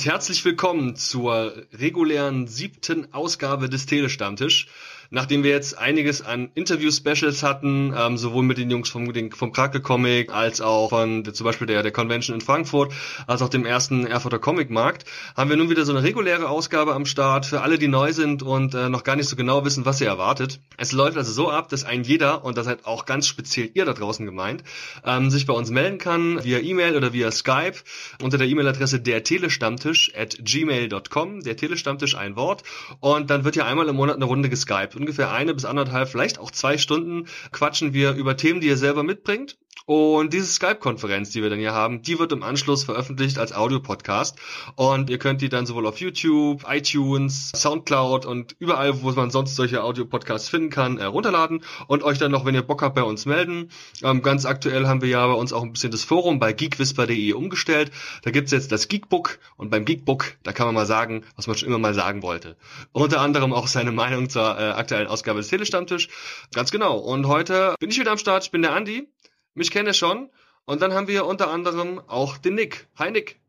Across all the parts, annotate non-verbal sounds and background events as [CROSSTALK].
und herzlich willkommen zur regulären siebten Ausgabe des Telestammtisch nachdem wir jetzt einiges an Interview-Specials hatten, ähm, sowohl mit den Jungs vom, vom Krake Comic als auch von zum Beispiel der, der Convention in Frankfurt, als auch dem ersten Erfurter Comic-Markt, haben wir nun wieder so eine reguläre Ausgabe am Start für alle, die neu sind und äh, noch gar nicht so genau wissen, was ihr erwartet. Es läuft also so ab, dass ein jeder, und das seid auch ganz speziell ihr da draußen gemeint, ähm, sich bei uns melden kann, via E-Mail oder via Skype, unter der E-Mail-Adresse der Telestammtisch at gmail.com, der Telestammtisch ein Wort, und dann wird ja einmal im Monat eine Runde geskypt ungefähr eine bis anderthalb, vielleicht auch zwei Stunden quatschen wir über Themen, die ihr selber mitbringt. Und diese Skype-Konferenz, die wir dann hier haben, die wird im Anschluss veröffentlicht als Audio-Podcast. Und ihr könnt die dann sowohl auf YouTube, iTunes, Soundcloud und überall, wo man sonst solche Audio-Podcasts finden kann, herunterladen und euch dann noch, wenn ihr Bock habt, bei uns melden. Ähm, ganz aktuell haben wir ja bei uns auch ein bisschen das Forum bei geekwhisper.de umgestellt. Da gibt's jetzt das Geekbook und beim Geekbook, da kann man mal sagen, was man schon immer mal sagen wollte. Unter anderem auch seine Meinung zur äh, aktuellen Ausgabe des Telestammtisch. Ganz genau. Und heute bin ich wieder am Start. Ich bin der Andi. Mich kennt ihr schon. Und dann haben wir unter anderem auch den Nick. Hi Nick.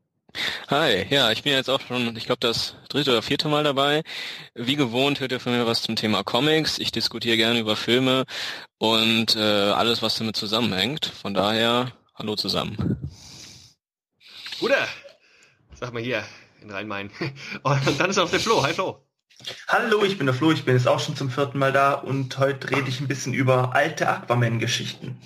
Hi, ja, ich bin jetzt auch schon, ich glaube, das dritte oder vierte Mal dabei. Wie gewohnt hört ihr von mir was zum Thema Comics. Ich diskutiere gerne über Filme und äh, alles, was damit zusammenhängt. Von daher, hallo zusammen. Guter, sag mal hier in Rhein-Main. [LAUGHS] Und dann ist auch der Flo. Hi Flo. Hallo, ich bin der Flo, ich bin jetzt auch schon zum vierten Mal da und heute rede ich ein bisschen über alte Aquaman-Geschichten.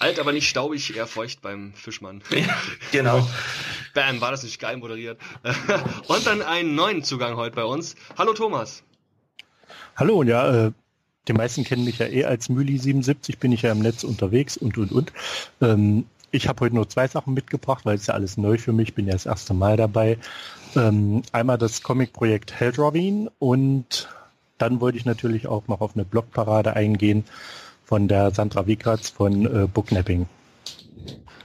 Alt, aber nicht staubig, eher feucht beim Fischmann. [LAUGHS] Ja, genau. [LAUGHS] Bam, war das nicht geil moderiert. [LAUGHS] Und dann einen neuen Zugang heute bei uns. Hallo Thomas. Hallo, ja, äh, die meisten kennen mich ja eh als Müli77, bin ich ja im Netz unterwegs und, und, und. Ähm, ich habe heute nur zwei Sachen mitgebracht, weil es ja alles neu für mich, bin ja das erste Mal dabei. Ähm, einmal das Comic-Projekt Heldrovin und dann wollte ich natürlich auch noch auf eine Blogparade eingehen, von der Sandra Wikratz von äh, Booknapping.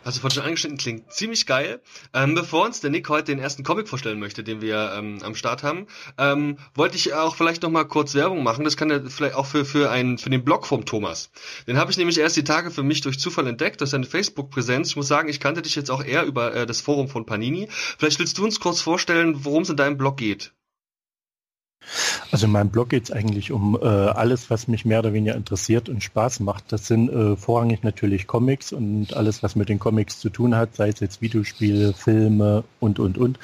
Also von schon angeschnitten klingt ziemlich geil. Ähm, bevor uns der Nick heute den ersten Comic vorstellen möchte, den wir ähm, am Start haben, ähm, wollte ich auch vielleicht noch mal kurz Werbung machen. Das kann ja vielleicht auch für für einen für den Blog vom Thomas. Den habe ich nämlich erst die Tage für mich durch Zufall entdeckt, durch seine Facebook-Präsenz. Ich muss sagen, ich kannte dich jetzt auch eher über äh, das Forum von Panini. Vielleicht willst du uns kurz vorstellen, worum es in deinem Blog geht. Also in meinem Blog geht es eigentlich um äh, alles, was mich mehr oder weniger interessiert und Spaß macht. Das sind äh, vorrangig natürlich Comics und alles, was mit den Comics zu tun hat, sei es jetzt Videospiele, Filme und, und, und.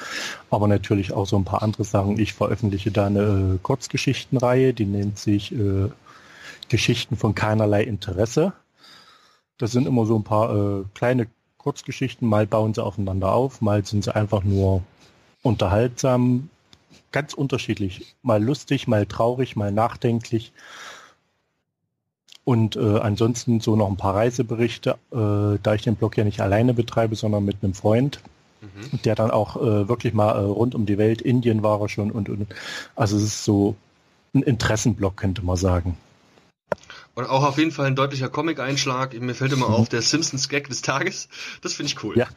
Aber natürlich auch so ein paar andere Sachen. Ich veröffentliche da eine äh, Kurzgeschichtenreihe, die nennt sich äh, Geschichten von keinerlei Interesse. Das sind immer so ein paar äh, kleine Kurzgeschichten. Mal bauen sie aufeinander auf, mal sind sie einfach nur unterhaltsam, ganz unterschiedlich. Mal lustig, mal traurig, mal nachdenklich. Und äh, ansonsten so noch ein paar Reiseberichte, äh, da ich den Blog ja nicht alleine betreibe, sondern mit einem Freund, mhm. der dann auch äh, wirklich mal äh, rund um die Welt, Indien war er schon und, und also es ist so ein Interessenblog, könnte man sagen. Und auch auf jeden Fall ein deutlicher Comic-Einschlag. Mir fällt immer [LAUGHS] auf, der Simpsons-Gag des Tages. Das finde ich cool. Ja.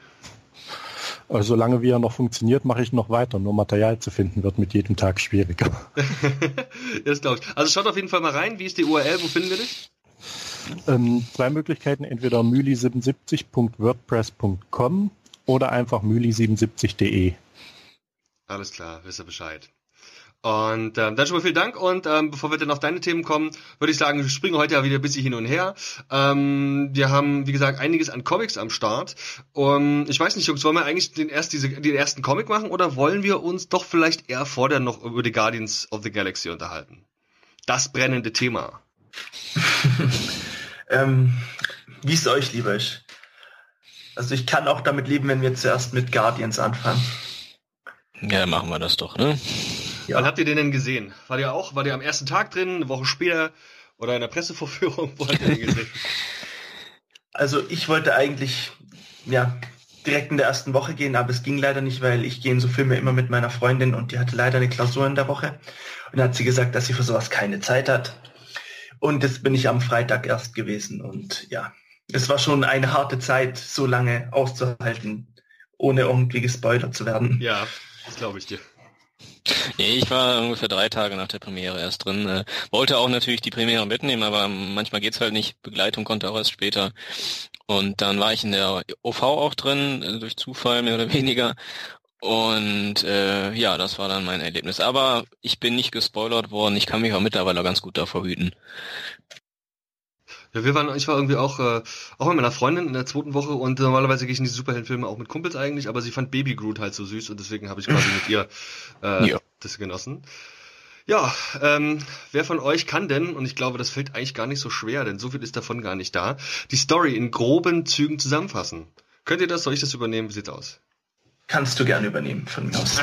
Also solange wie er noch funktioniert, mache ich noch weiter. Nur Material zu finden wird mit jedem Tag schwieriger. [LAUGHS] das glaube ich. Also schaut auf jeden Fall mal rein. Wie ist die URL? Wo finden wir dich? Ähm, zwei Möglichkeiten, entweder müli77.wordpress.com oder einfach müli77.de. Alles klar, wisst ihr Bescheid. Und ähm, dann schon mal vielen Dank und ähm, bevor wir dann auf deine Themen kommen, würde ich sagen, wir springen heute ja wieder ein bisschen hin und her. Ähm, wir haben, wie gesagt, einiges an Comics am Start. Und ich weiß nicht, Jungs, wollen wir eigentlich den, erst diese, den ersten Comic machen oder wollen wir uns doch vielleicht eher vorher noch über die Guardians of the Galaxy unterhalten? Das brennende Thema. [LAUGHS] ähm, wie es euch lieber ist. Also ich kann auch damit leben, wenn wir zuerst mit Guardians anfangen. Ja, machen wir das doch, ne? Ja. Wann habt ihr den denn gesehen? War der auch, war der am ersten Tag drin, eine Woche später oder in der Pressevorführung? Wo habt ihr den gesehen? [LAUGHS] Also ich wollte eigentlich, ja, direkt in der ersten Woche gehen, aber es ging leider nicht, weil ich gehe in so Filme immer mit meiner Freundin und die hatte leider eine Klausur in der Woche. Und dann hat sie gesagt, dass sie für sowas keine Zeit hat. Und jetzt bin ich am Freitag erst gewesen und ja, es war schon eine harte Zeit, so lange auszuhalten, ohne irgendwie gespoilert zu werden. Ja, das glaube ich dir. Nee, ich war ungefähr drei Tage nach der Premiere erst drin. Äh, wollte auch natürlich die Premiere mitnehmen, aber manchmal geht's halt nicht. Begleitung konnte auch erst später. Und dann war ich in der OV auch drin, äh, durch Zufall mehr oder weniger. Und äh, ja, das war dann mein Erlebnis. Aber ich bin nicht gespoilert worden. Ich kann mich auch mittlerweile ganz gut davor hüten. Ja, wir waren, ich war irgendwie auch, äh, auch mit meiner Freundin in der zweiten Woche und normalerweise gehe ich in die Superheldenfilme auch mit Kumpels eigentlich, aber sie fand Baby Groot halt so süß und deswegen habe ich quasi mit ihr äh, [LAUGHS] ja. das genossen. Ja, ähm, wer von euch kann denn, und ich glaube, das fällt eigentlich gar nicht so schwer, denn so viel ist davon gar nicht da, die Story in groben Zügen zusammenfassen? Könnt ihr das? Soll ich das übernehmen? Wie sieht's aus? Kannst du gerne übernehmen von mir aus.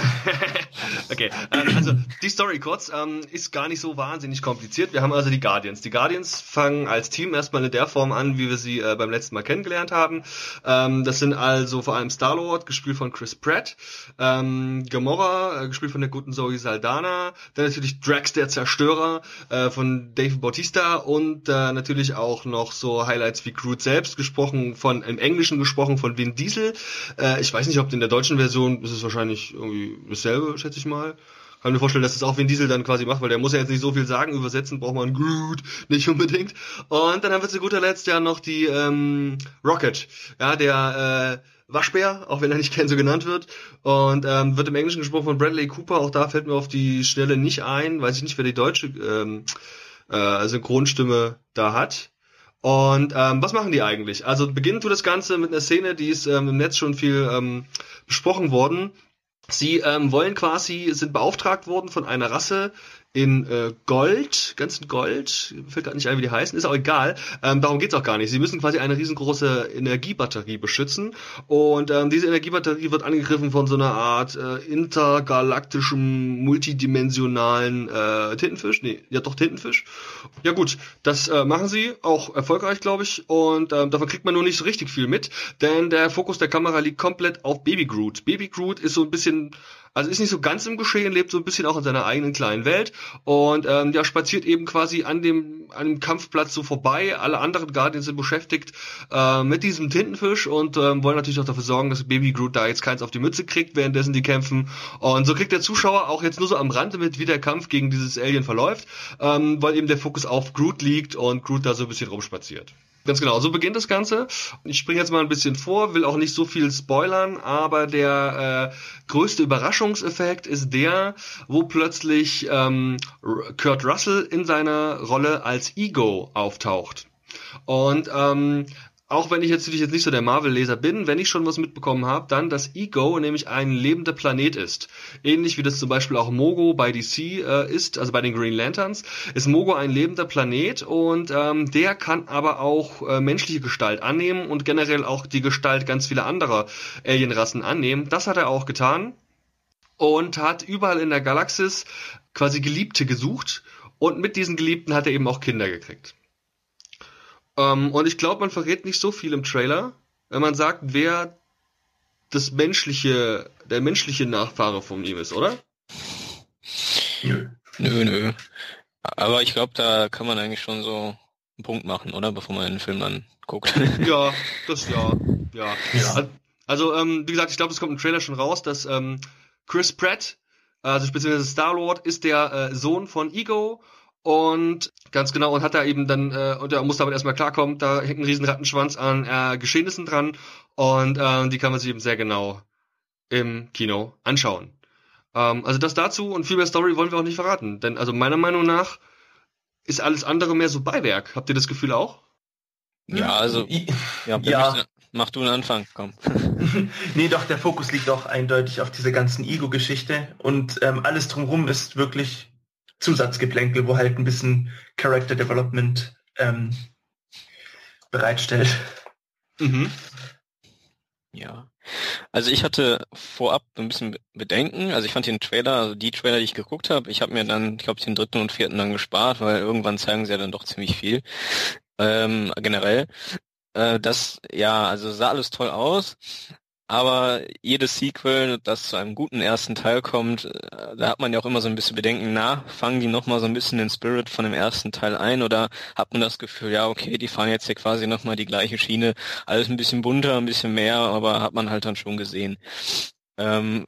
[LAUGHS] okay, ähm, also die Story kurz ähm, ist gar nicht so wahnsinnig kompliziert. Wir haben also die Guardians. Die Guardians fangen als Team erstmal in der Form an, wie wir sie äh, beim letzten Mal kennengelernt haben. Ähm, das sind also vor allem Star-Lord, gespielt von Chris Pratt, ähm, Gamora, äh, gespielt von der guten Zoe Saldana, dann natürlich Drax der Zerstörer äh, von Dave Bautista und äh, natürlich auch noch so Highlights wie Groot selbst, gesprochen von, im Englischen gesprochen von Vin Diesel. Äh, ich weiß nicht, ob in der deutschen Version ist es wahrscheinlich irgendwie dasselbe, schätze ich mal. Kann mir vorstellen, dass es auch Vin Diesel dann quasi macht, weil der muss ja jetzt nicht so viel sagen, übersetzen braucht man Groot nicht unbedingt. Und dann haben wir zu guter Letzt ja noch die ähm, Rocket, ja, der äh, Waschbär, auch wenn er nicht gern so genannt wird. Und ähm, wird im Englischen gesprochen von Bradley Cooper, auch da fällt mir auf die Stelle nicht ein, weiß ich nicht, wer die deutsche ähm, äh, Synchronstimme da hat. Und ähm, was machen die eigentlich? Also beginnen tut das Ganze mit einer Szene, die ist ähm, im Netz schon viel ähm, besprochen worden. Sie ähm, wollen quasi, sind beauftragt worden von einer Rasse, in äh, Gold, ganz in Gold, fällt gerade nicht ein, wie die heißen, ist auch egal. Ähm, darum geht's auch gar nicht. Sie müssen quasi eine riesengroße Energiebatterie beschützen und ähm, diese Energiebatterie wird angegriffen von so einer Art äh, intergalaktischem, multidimensionalen äh, Tintenfisch. Nee, ja doch Tintenfisch. Ja gut, das äh, machen sie, auch erfolgreich, glaube ich, und ähm, davon kriegt man nur nicht so richtig viel mit, denn der Fokus der Kamera liegt komplett auf Baby Groot. Baby Groot ist so ein bisschen also ist nicht so ganz im Geschehen, lebt so ein bisschen auch in seiner eigenen kleinen Welt und ähm, ja, spaziert eben quasi an dem, an dem Kampfplatz so vorbei. Alle anderen Guardians sind beschäftigt äh, mit diesem Tintenfisch und ähm, wollen natürlich auch dafür sorgen, dass Baby Groot da jetzt keins auf die Mütze kriegt, währenddessen die kämpfen. Und so kriegt der Zuschauer auch jetzt nur so am Rande mit, wie der Kampf gegen dieses Alien verläuft, ähm, weil eben der Fokus auf Groot liegt und Groot da so ein bisschen rumspaziert. Ganz genau, so beginnt das Ganze. Ich springe jetzt mal ein bisschen vor, will auch nicht so viel spoilern, aber der äh, größte Überraschungseffekt ist der, wo plötzlich ähm, Kurt Russell in seiner Rolle als Ego auftaucht. Und ähm, auch wenn ich jetzt natürlich jetzt nicht so der Marvel-Leser bin, wenn ich schon was mitbekommen habe, dann, dass Ego nämlich ein lebender Planet ist. Ähnlich wie das zum Beispiel auch Mogo bei DC äh, ist, also bei den Green Lanterns, ist Mogo ein lebender Planet und ähm, der kann aber auch äh, menschliche Gestalt annehmen und generell auch die Gestalt ganz vieler anderer Alienrassen annehmen. Das hat er auch getan und hat überall in der Galaxis quasi Geliebte gesucht und mit diesen Geliebten hat er eben auch Kinder gekriegt. Ähm, und ich glaube, man verrät nicht so viel im Trailer, wenn man sagt, wer das menschliche, der menschliche Nachfahre von ihm ist, oder? Nö. Nö, nö. Aber ich glaube, da kann man eigentlich schon so einen Punkt machen, oder? Bevor man den Film dann guckt. [LAUGHS] ja, das ja. Ja. ja. Also, ähm, wie gesagt, ich glaube, es kommt im Trailer schon raus, dass ähm, Chris Pratt, also speziell Star-Lord, ist der äh, Sohn von Ego und ganz genau, und hat da eben dann, äh, und er muss damit erstmal klarkommen, da hängt ein riesen Rattenschwanz an äh, Geschehnissen dran und äh, die kann man sich eben sehr genau im Kino anschauen. Ähm, also das dazu und viel mehr Story wollen wir auch nicht verraten. Denn also meiner Meinung nach ist alles andere mehr so Beiwerk. Habt ihr das Gefühl auch? Ja, also ja, ja. mach du einen [LAUGHS] Anfang, komm. [LAUGHS] nee, doch, der Fokus liegt auch eindeutig auf diese ganzen Ego-Geschichte und ähm, alles drumherum ist wirklich Zusatzgeplänkel, wo halt ein bisschen Character Development ähm, bereitstellt. Mhm. Ja. Also ich hatte vorab ein bisschen Bedenken. Also ich fand den Trailer, also die Trailer, die ich geguckt habe, ich habe mir dann, ich glaube, den dritten und vierten dann gespart, weil irgendwann zeigen sie ja dann doch ziemlich viel. Ähm, generell. Äh, das, ja, also sah alles toll aus, aber jedes Sequel, das zu einem guten ersten Teil kommt, äh, da hat man ja auch immer so ein bisschen Bedenken, na, fangen die nochmal so ein bisschen den Spirit von dem ersten Teil ein oder hat man das Gefühl, ja, okay, die fahren jetzt hier quasi nochmal die gleiche Schiene, alles ein bisschen bunter, ein bisschen mehr, aber hat man halt dann schon gesehen. Ähm,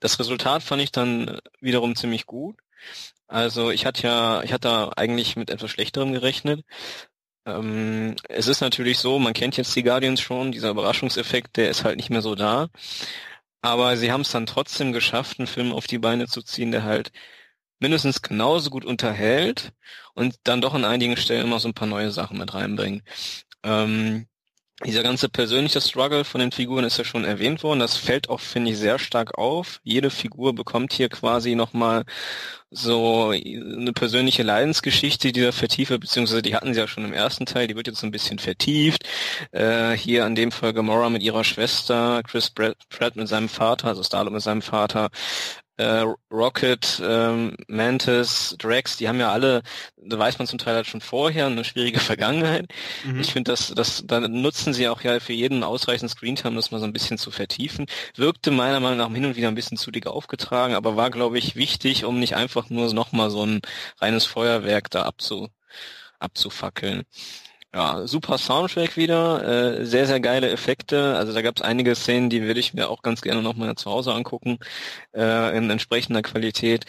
das Resultat fand ich dann wiederum ziemlich gut. Also ich hatte ja, ich hatte eigentlich mit etwas Schlechterem gerechnet. Ähm, es ist natürlich so, man kennt jetzt die Guardians schon, dieser Überraschungseffekt, der ist halt nicht mehr so da. Aber sie haben es dann trotzdem geschafft, einen Film auf die Beine zu ziehen, der halt mindestens genauso gut unterhält und dann doch an einigen Stellen immer so ein paar neue Sachen mit reinbringt. Ähm, dieser ganze persönliche Struggle von den Figuren ist ja schon erwähnt worden. Das fällt auch, finde ich, sehr stark auf. Jede Figur bekommt hier quasi nochmal so eine persönliche Leidensgeschichte, die da vertieft beziehungsweise die hatten sie ja schon im ersten Teil, die wird jetzt so ein bisschen vertieft. Äh, hier an dem Fall Gamora mit ihrer Schwester, Chris Pratt mit seinem Vater, also Starlord mit seinem Vater, äh, Rocket, ähm, Mantis, Drax, die haben ja alle, da weiß man zum Teil halt schon vorher, eine schwierige [LAUGHS] Vergangenheit. Mhm. Ich finde, das, das, da nutzen sie auch ja für jeden ausreichend Screentime, das mal so ein bisschen zu vertiefen. Wirkte meiner Meinung nach hin und wieder ein bisschen zu dick aufgetragen, aber war, glaube ich, wichtig, um nicht einfach nur nochmal so ein reines Feuerwerk da abzu, abzufackeln. Ja, super Soundtrack wieder, äh, sehr, sehr geile Effekte. Also da gab es einige Szenen, die würde ich mir auch ganz gerne nochmal zu Hause angucken, äh, in entsprechender Qualität.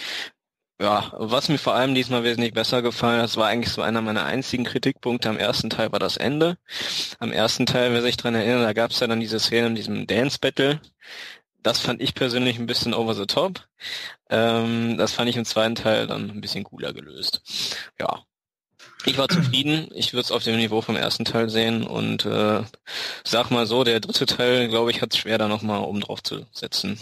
Ja, was mir vor allem diesmal wesentlich besser gefallen das war eigentlich so einer meiner einzigen Kritikpunkte am ersten Teil, war das Ende. Am ersten Teil, wer sich dran erinnert, da gab es ja dann diese Szene in diesem Dance Battle. Das fand ich persönlich ein bisschen over the top. Ähm, das fand ich im zweiten Teil dann ein bisschen cooler gelöst. Ja, ich war zufrieden. Ich würde es auf dem Niveau vom ersten Teil sehen und äh, sag mal so, der dritte Teil, glaube ich, hat es schwer, da nochmal oben drauf zu setzen.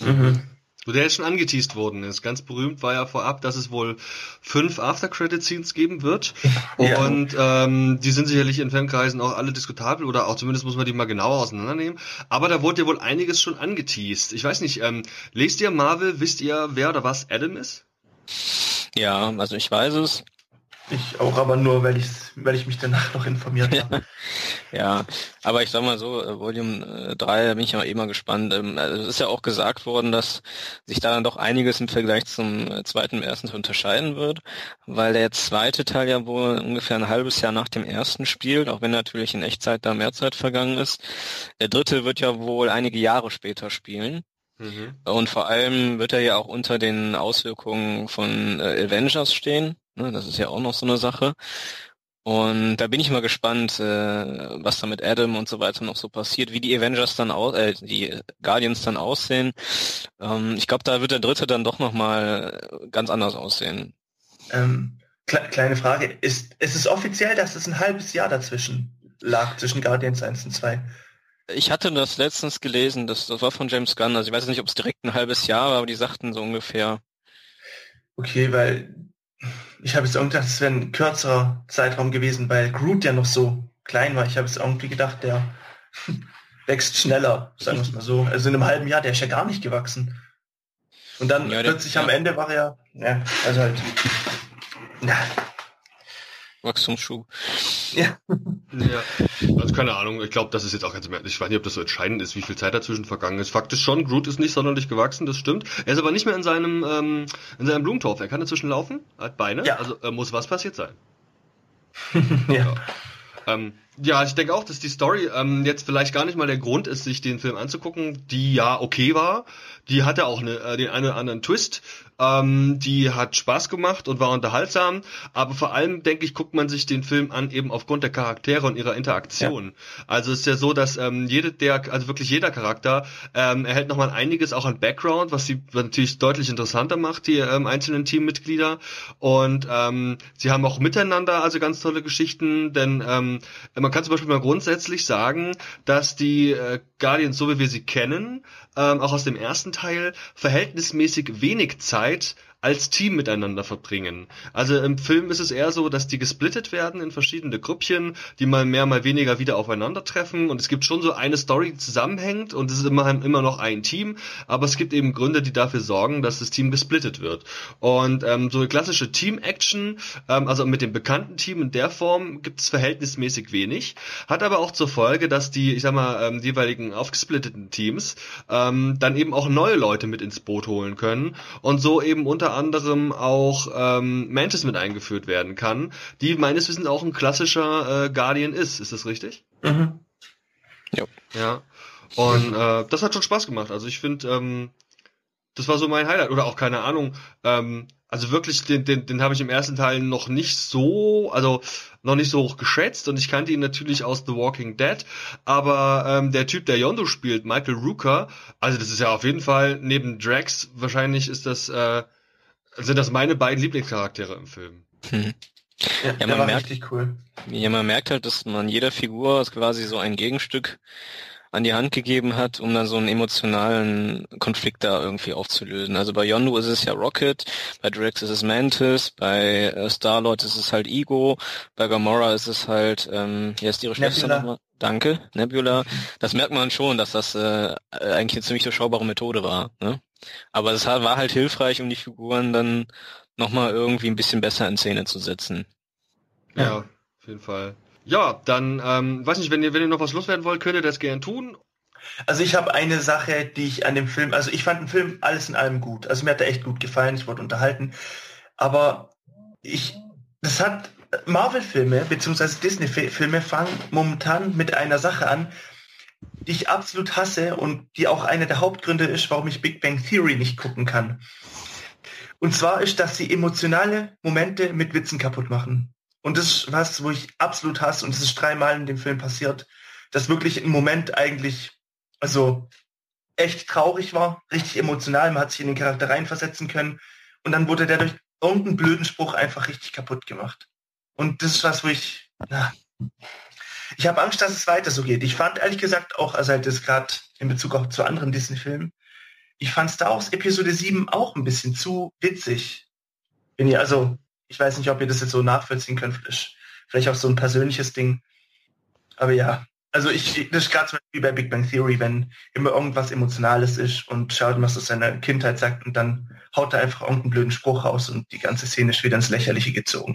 Mhm. Wo der jetzt schon angeteased worden ist. Ganz berühmt war ja vorab, dass es wohl fünf After-Credit-Scenes geben wird. [LAUGHS] Ja. Und ähm, die sind sicherlich in Fankreisen auch alle diskutabel oder auch zumindest muss man die mal genauer auseinandernehmen. Aber da wurde ja wohl einiges schon angeteased. Ich weiß nicht, ähm, lest ihr Marvel, wisst ihr, wer oder was Adam ist? Ja, also ich weiß es. Ich auch, aber nur, weil ich, weil ich mich danach noch informiert habe. ja, aber ich sag mal so, äh, Volume 3, äh, da bin ich ja eh mal gespannt. Ähm, also es ist ja auch gesagt worden, dass sich da dann doch einiges im Vergleich zum äh, zweiten und ersten unterscheiden wird, weil der zweite Teil ja wohl ungefähr ein halbes Jahr nach dem ersten spielt, auch wenn natürlich in Echtzeit da mehr Zeit vergangen ist. Der dritte wird ja wohl einige Jahre später spielen. Mhm. Und vor allem wird er ja auch unter den Auswirkungen von äh, Avengers stehen. Ne, das ist ja auch noch so eine Sache. Und da bin ich mal gespannt, äh, was da mit Adam und so weiter noch so passiert, wie die Avengers dann aus, äh, die Guardians dann aussehen. Ähm, ich glaube, da wird der dritte dann doch nochmal ganz anders aussehen. Ähm, kle kleine Frage, ist, ist es offiziell, dass es ein halbes Jahr dazwischen lag, zwischen Guardians 1 und 2? Ich hatte das letztens gelesen, das, das war von James Gunn, also ich weiß nicht, ob es direkt ein halbes Jahr war, aber die sagten so ungefähr. Okay, weil ich habe jetzt irgendwie gedacht, es wäre ein kürzerer Zeitraum gewesen, weil Groot ja noch so klein war. Ich habe jetzt irgendwie gedacht, der [LAUGHS] wächst schneller, sagen wir es mal so. Also in einem halben Jahr, der ist ja gar nicht gewachsen. Und dann ja, plötzlich der, am ja. Ende war er, ja, also halt, ja, Wachstumsschub. Ja. ja. Also keine Ahnung, ich glaube, das ist jetzt auch ganz mehr. Ich weiß nicht, ob das so entscheidend ist, wie viel Zeit dazwischen vergangen ist. Fakt ist schon, Groot ist nicht sonderlich gewachsen, das stimmt. Er ist aber nicht mehr in seinem, ähm, in seinem Blumentorf. Er kann dazwischen laufen, hat Beine, ja. also äh, muss was passiert sein. [LAUGHS] ja. ja. Ähm, ja, ich denke auch, dass die Story ähm, jetzt vielleicht gar nicht mal der Grund ist, sich den Film anzugucken, die ja okay war. Die hatte auch eine, äh, den einen oder anderen Twist. Ähm, die hat Spaß gemacht und war unterhaltsam, aber vor allem, denke ich, guckt man sich den Film an, eben aufgrund der Charaktere und ihrer Interaktion. Ja. Also es ist ja so, dass ähm, jede der, also wirklich jeder Charakter ähm, erhält nochmal einiges auch an Background, was sie natürlich deutlich interessanter macht, die ähm, einzelnen Teammitglieder. Und ähm, sie haben auch miteinander also ganz tolle Geschichten, denn ähm, man kann zum Beispiel mal grundsätzlich sagen, dass die äh, Guardians, so wie wir sie kennen, ähm, auch aus dem ersten Teil, verhältnismäßig wenig Zeit als Team miteinander verbringen. Also im Film ist es eher so, dass die gesplittet werden in verschiedene Grüppchen, die mal mehr, mal weniger wieder aufeinandertreffen und es gibt schon so eine Story, die zusammenhängt und es ist immer, immer noch ein Team, aber es gibt eben Gründe, die dafür sorgen, dass das Team gesplittet wird. Und ähm, so eine klassische Team-Action, ähm, also mit dem bekannten Team in der Form gibt es verhältnismäßig wenig, hat aber auch zur Folge, dass die, ich sag mal, ähm, jeweiligen aufgesplitteten Teams ähm, dann eben auch neue Leute mit ins Boot holen können und so eben unter unter anderem auch ähm, Mantis mit eingeführt werden kann, die meines Wissens auch ein klassischer äh, Guardian ist. Ist das richtig? Mhm. Ja. Ja. Und äh, das hat schon Spaß gemacht. Also ich finde, ähm, das war so mein Highlight. Oder auch keine Ahnung, ähm, Also wirklich, den, den, den habe ich im ersten Teil noch nicht so, also noch nicht so hoch geschätzt und ich kannte ihn natürlich aus The Walking Dead, aber ähm, der Typ, der Yondo spielt, Michael Rooker, also das ist ja auf jeden Fall neben Drax wahrscheinlich ist das äh, sind das meine beiden Lieblingscharaktere im Film. Hm. Ja, ja man merkt, cool. Ja, man merkt halt, dass man jeder Figur quasi so ein Gegenstück an die Hand gegeben hat, um dann so einen emotionalen Konflikt da irgendwie aufzulösen. Also bei Yondu ist es ja Rocket, bei Drax ist es Mantis, bei äh, Star-Lord ist es halt Ego, bei Gamora ist es halt, ähm, hier ist ihre Schwester nochmal. Danke, Nebula. Das merkt man schon, dass das äh, eigentlich eine ziemlich durchschaubare Methode war. Ne? Aber es war halt hilfreich, um die Figuren dann nochmal irgendwie ein bisschen besser in Szene zu setzen. Ja, auf jeden Fall. Ja, dann, ähm, weiß nicht, wenn ihr, wenn ihr noch was loswerden wollt, könnt ihr das gern tun. Also ich habe eine Sache, die ich an dem Film, also ich fand den Film alles in allem gut. Also mir hat er echt gut gefallen, ich wurde unterhalten. Aber ich, das hat Marvel-Filme beziehungsweise Disney-Filme fangen momentan mit einer Sache an, die ich absolut hasse und die auch einer der Hauptgründe ist, warum ich Big Bang Theory nicht gucken kann. Und zwar ist, dass sie emotionale Momente mit Witzen kaputt machen. Und das ist was, wo ich absolut hasse, und es ist dreimal in dem Film passiert, dass wirklich ein Moment eigentlich, also echt traurig war, richtig emotional, man hat sich in den Charakter reinversetzen können und dann wurde der durch irgendeinen blöden Spruch einfach richtig kaputt gemacht. Und das ist was, wo ich, na, ich habe Angst, dass es weiter so geht. Ich fand ehrlich gesagt auch, also halt das gerade in Bezug auch zu anderen Disney-Filmen, ich fand Star Wars Episode 7 auch ein bisschen zu witzig. Wenn ihr, also ich weiß nicht, ob ihr das jetzt so nachvollziehen könnt. Vielleicht auch so ein persönliches Ding. Aber ja, also ich, das ist gerade wie bei Big Bang Theory, wenn immer irgendwas Emotionales ist und schaut, was aus seiner Kindheit sagt und dann haut er einfach irgendeinen blöden Spruch raus und die ganze Szene ist wieder ins Lächerliche gezogen.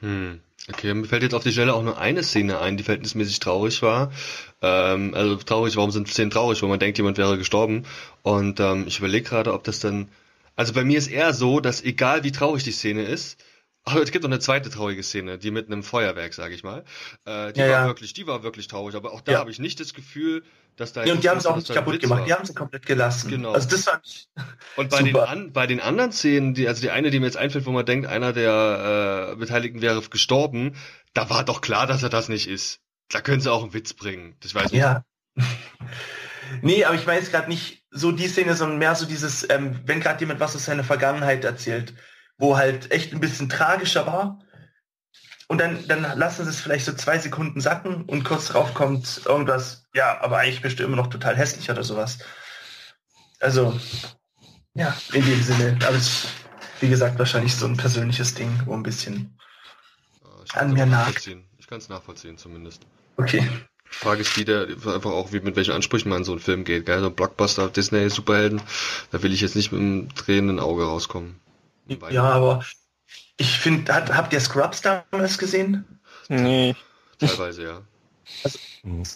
Hm. Okay, mir fällt jetzt auf die Stelle auch nur eine Szene ein, die verhältnismäßig traurig war. Ähm, also traurig, warum sind Szenen traurig? Wo man denkt, jemand wäre gestorben. Und ähm, ich überlege gerade, ob das dann also bei mir ist eher so, dass egal wie traurig die Szene ist, aber es gibt noch eine zweite traurige Szene, die mit einem Feuerwerk, sage ich mal. Äh, die ja, war ja. wirklich, die war wirklich traurig, aber auch da ja. habe ich nicht das Gefühl, dass da. Ja, und die haben es auch nicht kaputt gemacht, war. die haben sie komplett gelassen. Genau. Also das fand. Und bei super. den an, bei den anderen Szenen, die, also die eine, die mir jetzt einfällt, wo man denkt, einer der äh, Beteiligten wäre gestorben, da war doch klar, dass er das nicht ist. Da können sie auch einen Witz bringen. Das weiß ich. Ja. [LAUGHS] Nee, aber ich weiß gerade nicht so die Szene, sondern mehr so dieses, ähm, wenn gerade jemand was aus seiner Vergangenheit erzählt, wo halt echt ein bisschen tragischer war. Und dann, dann lassen sie es vielleicht so zwei Sekunden sacken und kurz drauf kommt irgendwas, ja, aber eigentlich bist du immer noch total hässlich oder sowas. Also, ja, in dem Sinne. Aber es wie gesagt, wahrscheinlich so ein persönliches Ding, wo ein bisschen an mir nach. Ich kann es nachvollziehen zumindest. Okay. Frage ist wieder einfach auch, wie mit welchen Ansprüchen man in so einen Film geht. Gell? So ein Blockbuster, Disney, Superhelden, da will ich jetzt nicht mit einem drehenden Auge rauskommen. Ja, aber ich finde, habt ihr Scrubs damals gesehen? Nee. Teilweise, ja. Also,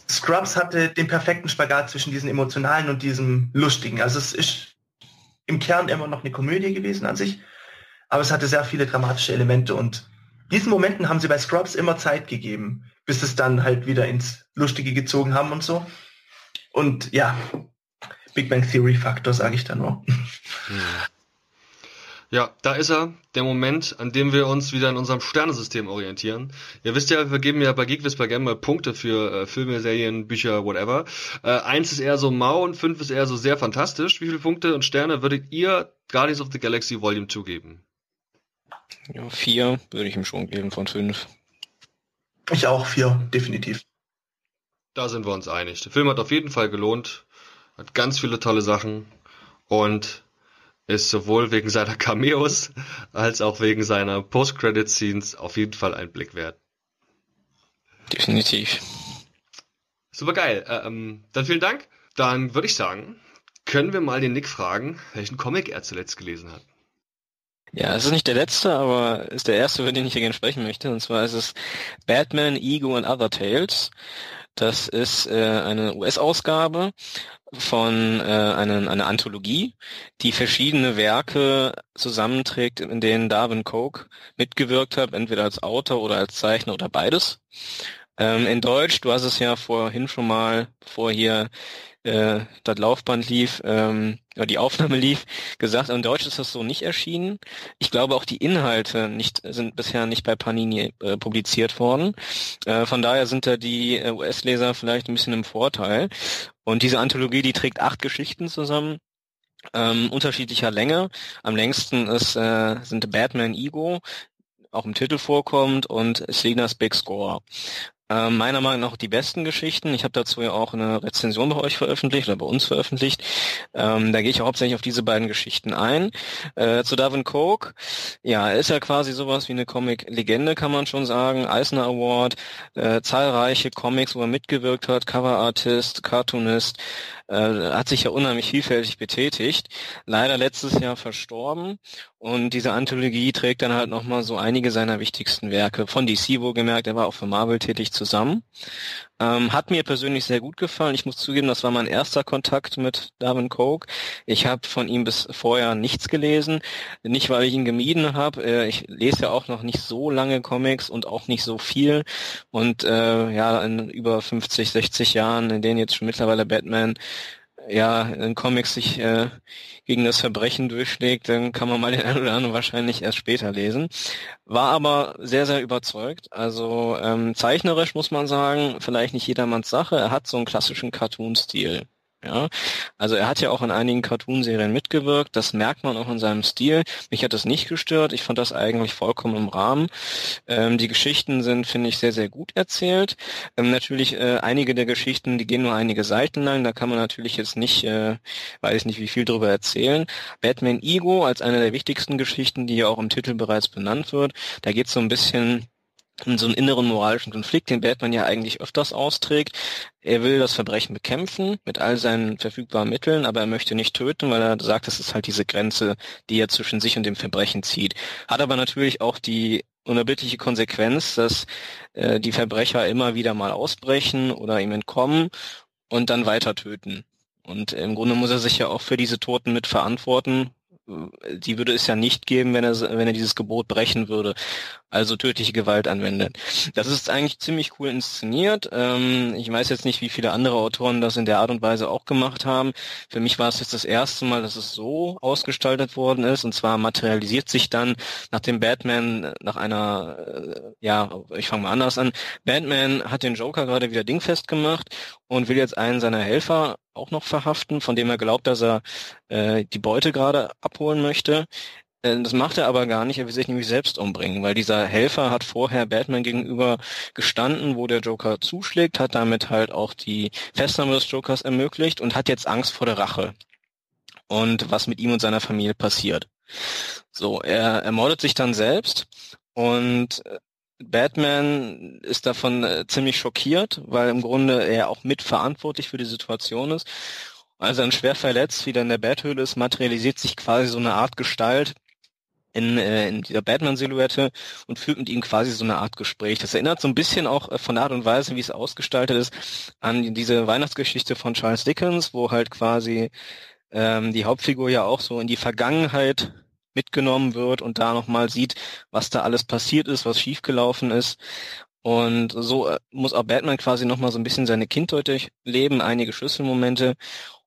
Scrubs hatte den perfekten Spagat zwischen diesem emotionalen und diesem lustigen. Also es ist im Kern immer noch eine Komödie gewesen an sich, aber es hatte sehr viele dramatische Elemente und diesen Momenten haben sie bei Scrubs immer Zeit gegeben bis es dann halt wieder ins Lustige gezogen haben und so. Und ja, Big Bang Theory Faktor, sage ich da nur. Hm. Ja, da ist er, der Moment, an dem wir uns wieder in unserem Sternensystem orientieren. Ihr wisst ja, wir geben ja bei Geekwiss bei Game Punkte für äh, Filme, Serien, Bücher, whatever. Äh, eins ist eher so mau und fünf ist eher so sehr fantastisch. Wie viele Punkte und Sterne würdet ihr Guardians of the Galaxy Volume 2 geben? Ja, vier würde ich ihm schon geben von fünf. Ich auch, vier, definitiv. Da sind wir uns einig. Der Film hat auf jeden Fall gelohnt, hat ganz viele tolle Sachen und ist sowohl wegen seiner Cameos als auch wegen seiner Post-Credit-Scenes auf jeden Fall ein Blick wert. Definitiv. Super geil. Äh, ähm, dann vielen Dank. Dann würde ich sagen, können wir mal den Nick fragen, welchen Comic er zuletzt gelesen hat. Ja, es ist nicht der letzte, aber ist der erste, über den ich hier gerne sprechen möchte. Und zwar ist es Batman, Ego and Other Tales. Das ist äh, eine US-Ausgabe von äh, einer, einer Anthologie, die verschiedene Werke zusammenträgt, in denen Darwin Coke mitgewirkt hat, entweder als Autor oder als Zeichner oder beides. Ähm, in Deutsch, du hast es ja vorhin schon mal, bevor hier äh, das Laufband lief, ähm, oder die Aufnahme [LAUGHS] lief, gesagt, in Deutsch ist das so nicht erschienen. Ich glaube auch die Inhalte nicht sind bisher nicht bei Panini äh, publiziert worden. Äh, von daher sind da die äh, US-Leser vielleicht ein bisschen im Vorteil. Und diese Anthologie, die trägt acht Geschichten zusammen ähm, unterschiedlicher Länge. Am längsten ist, äh, sind Batman Ego, auch im Titel vorkommt, und Selena's Big Score. Äh, meiner Meinung nach die besten Geschichten. Ich habe dazu ja auch eine Rezension bei euch veröffentlicht oder bei uns veröffentlicht. Ähm, da gehe ich hauptsächlich auf diese beiden Geschichten ein. Äh, zu Davin Coke. Ja, er ist ja quasi sowas wie eine Comic-Legende, kann man schon sagen. Eisner Award, äh, zahlreiche Comics, wo er mitgewirkt hat, Cover-Artist, Cartoonist, äh, hat sich ja unheimlich vielfältig betätigt. Leider letztes Jahr verstorben und diese Anthologie trägt dann halt nochmal so einige seiner wichtigsten Werke von DC wohlgemerkt, er war auch für Marvel tätig zusammen. Ähm, hat mir persönlich sehr gut gefallen. Ich muss zugeben, das war mein erster Kontakt mit Darwin Coke. Ich habe von ihm bis vorher nichts gelesen. Nicht, weil ich ihn gemieden habe. Äh, ich lese ja auch noch nicht so lange Comics und auch nicht so viel. Und äh, ja, in über 50, 60 Jahren, in denen jetzt schon mittlerweile Batman ja in Comics sich äh, gegen das Verbrechen durchschlägt, dann kann man mal den einen oder anderen wahrscheinlich erst später lesen. War aber sehr, sehr überzeugt. Also ähm, zeichnerisch muss man sagen, vielleicht nicht jedermanns Sache. Er hat so einen klassischen Cartoon-Stil. Ja, also er hat ja auch in einigen Cartoonserien mitgewirkt. Das merkt man auch in seinem Stil. Mich hat das nicht gestört. Ich fand das eigentlich vollkommen im Rahmen. Ähm, die Geschichten sind, finde ich, sehr, sehr gut erzählt. Ähm, natürlich äh, einige der Geschichten, die gehen nur einige Seiten lang. Da kann man natürlich jetzt nicht, äh, weiß ich nicht, wie viel drüber erzählen. Batman Ego als eine der wichtigsten Geschichten, die ja auch im Titel bereits benannt wird. Da geht es so ein bisschen so einen inneren moralischen Konflikt, den Batman ja eigentlich öfters austrägt. Er will das Verbrechen bekämpfen mit all seinen verfügbaren Mitteln, aber er möchte nicht töten, weil er sagt, das ist halt diese Grenze, die er zwischen sich und dem Verbrechen zieht. Hat aber natürlich auch die unerbittliche Konsequenz, dass äh, die Verbrecher immer wieder mal ausbrechen oder ihm entkommen und dann weiter töten. Und im Grunde muss er sich ja auch für diese Toten mit verantworten, die würde es ja nicht geben, wenn er, wenn er dieses Gebot brechen würde, also tödliche Gewalt anwendet. Das ist eigentlich ziemlich cool inszeniert. Ähm, ich weiß jetzt nicht, wie viele andere Autoren das in der Art und Weise auch gemacht haben. Für mich war es jetzt das erste Mal, dass es so ausgestaltet worden ist. Und zwar materialisiert sich dann, nachdem Batman nach einer, äh, ja, ich fange mal anders an, Batman hat den Joker gerade wieder dingfest gemacht und will jetzt einen seiner Helfer auch noch verhaften, von dem er glaubt, dass er äh, die Beute gerade abholen möchte. Äh, das macht er aber gar nicht, er will sich nämlich selbst umbringen, weil dieser Helfer hat vorher Batman gegenüber gestanden, wo der Joker zuschlägt, hat damit halt auch die Festnahme des Jokers ermöglicht und hat jetzt Angst vor der Rache und was mit ihm und seiner Familie passiert. So, er ermordet sich dann selbst und äh, Batman ist davon äh, ziemlich schockiert, weil im Grunde er auch mitverantwortlich für die Situation ist. Als er dann schwer verletzt wieder in der Bathöhle ist, materialisiert sich quasi so eine Art Gestalt in, äh, in dieser Batman-Silhouette und führt mit ihm quasi so eine Art Gespräch. Das erinnert so ein bisschen auch äh, von der Art und Weise, wie es ausgestaltet ist, an diese Weihnachtsgeschichte von Charles Dickens, wo halt quasi ähm, die Hauptfigur ja auch so in die Vergangenheit mitgenommen wird und da nochmal sieht, was da alles passiert ist, was schiefgelaufen ist. Und so äh, muss auch Batman quasi nochmal so ein bisschen seine Kindheit durchleben, einige Schlüsselmomente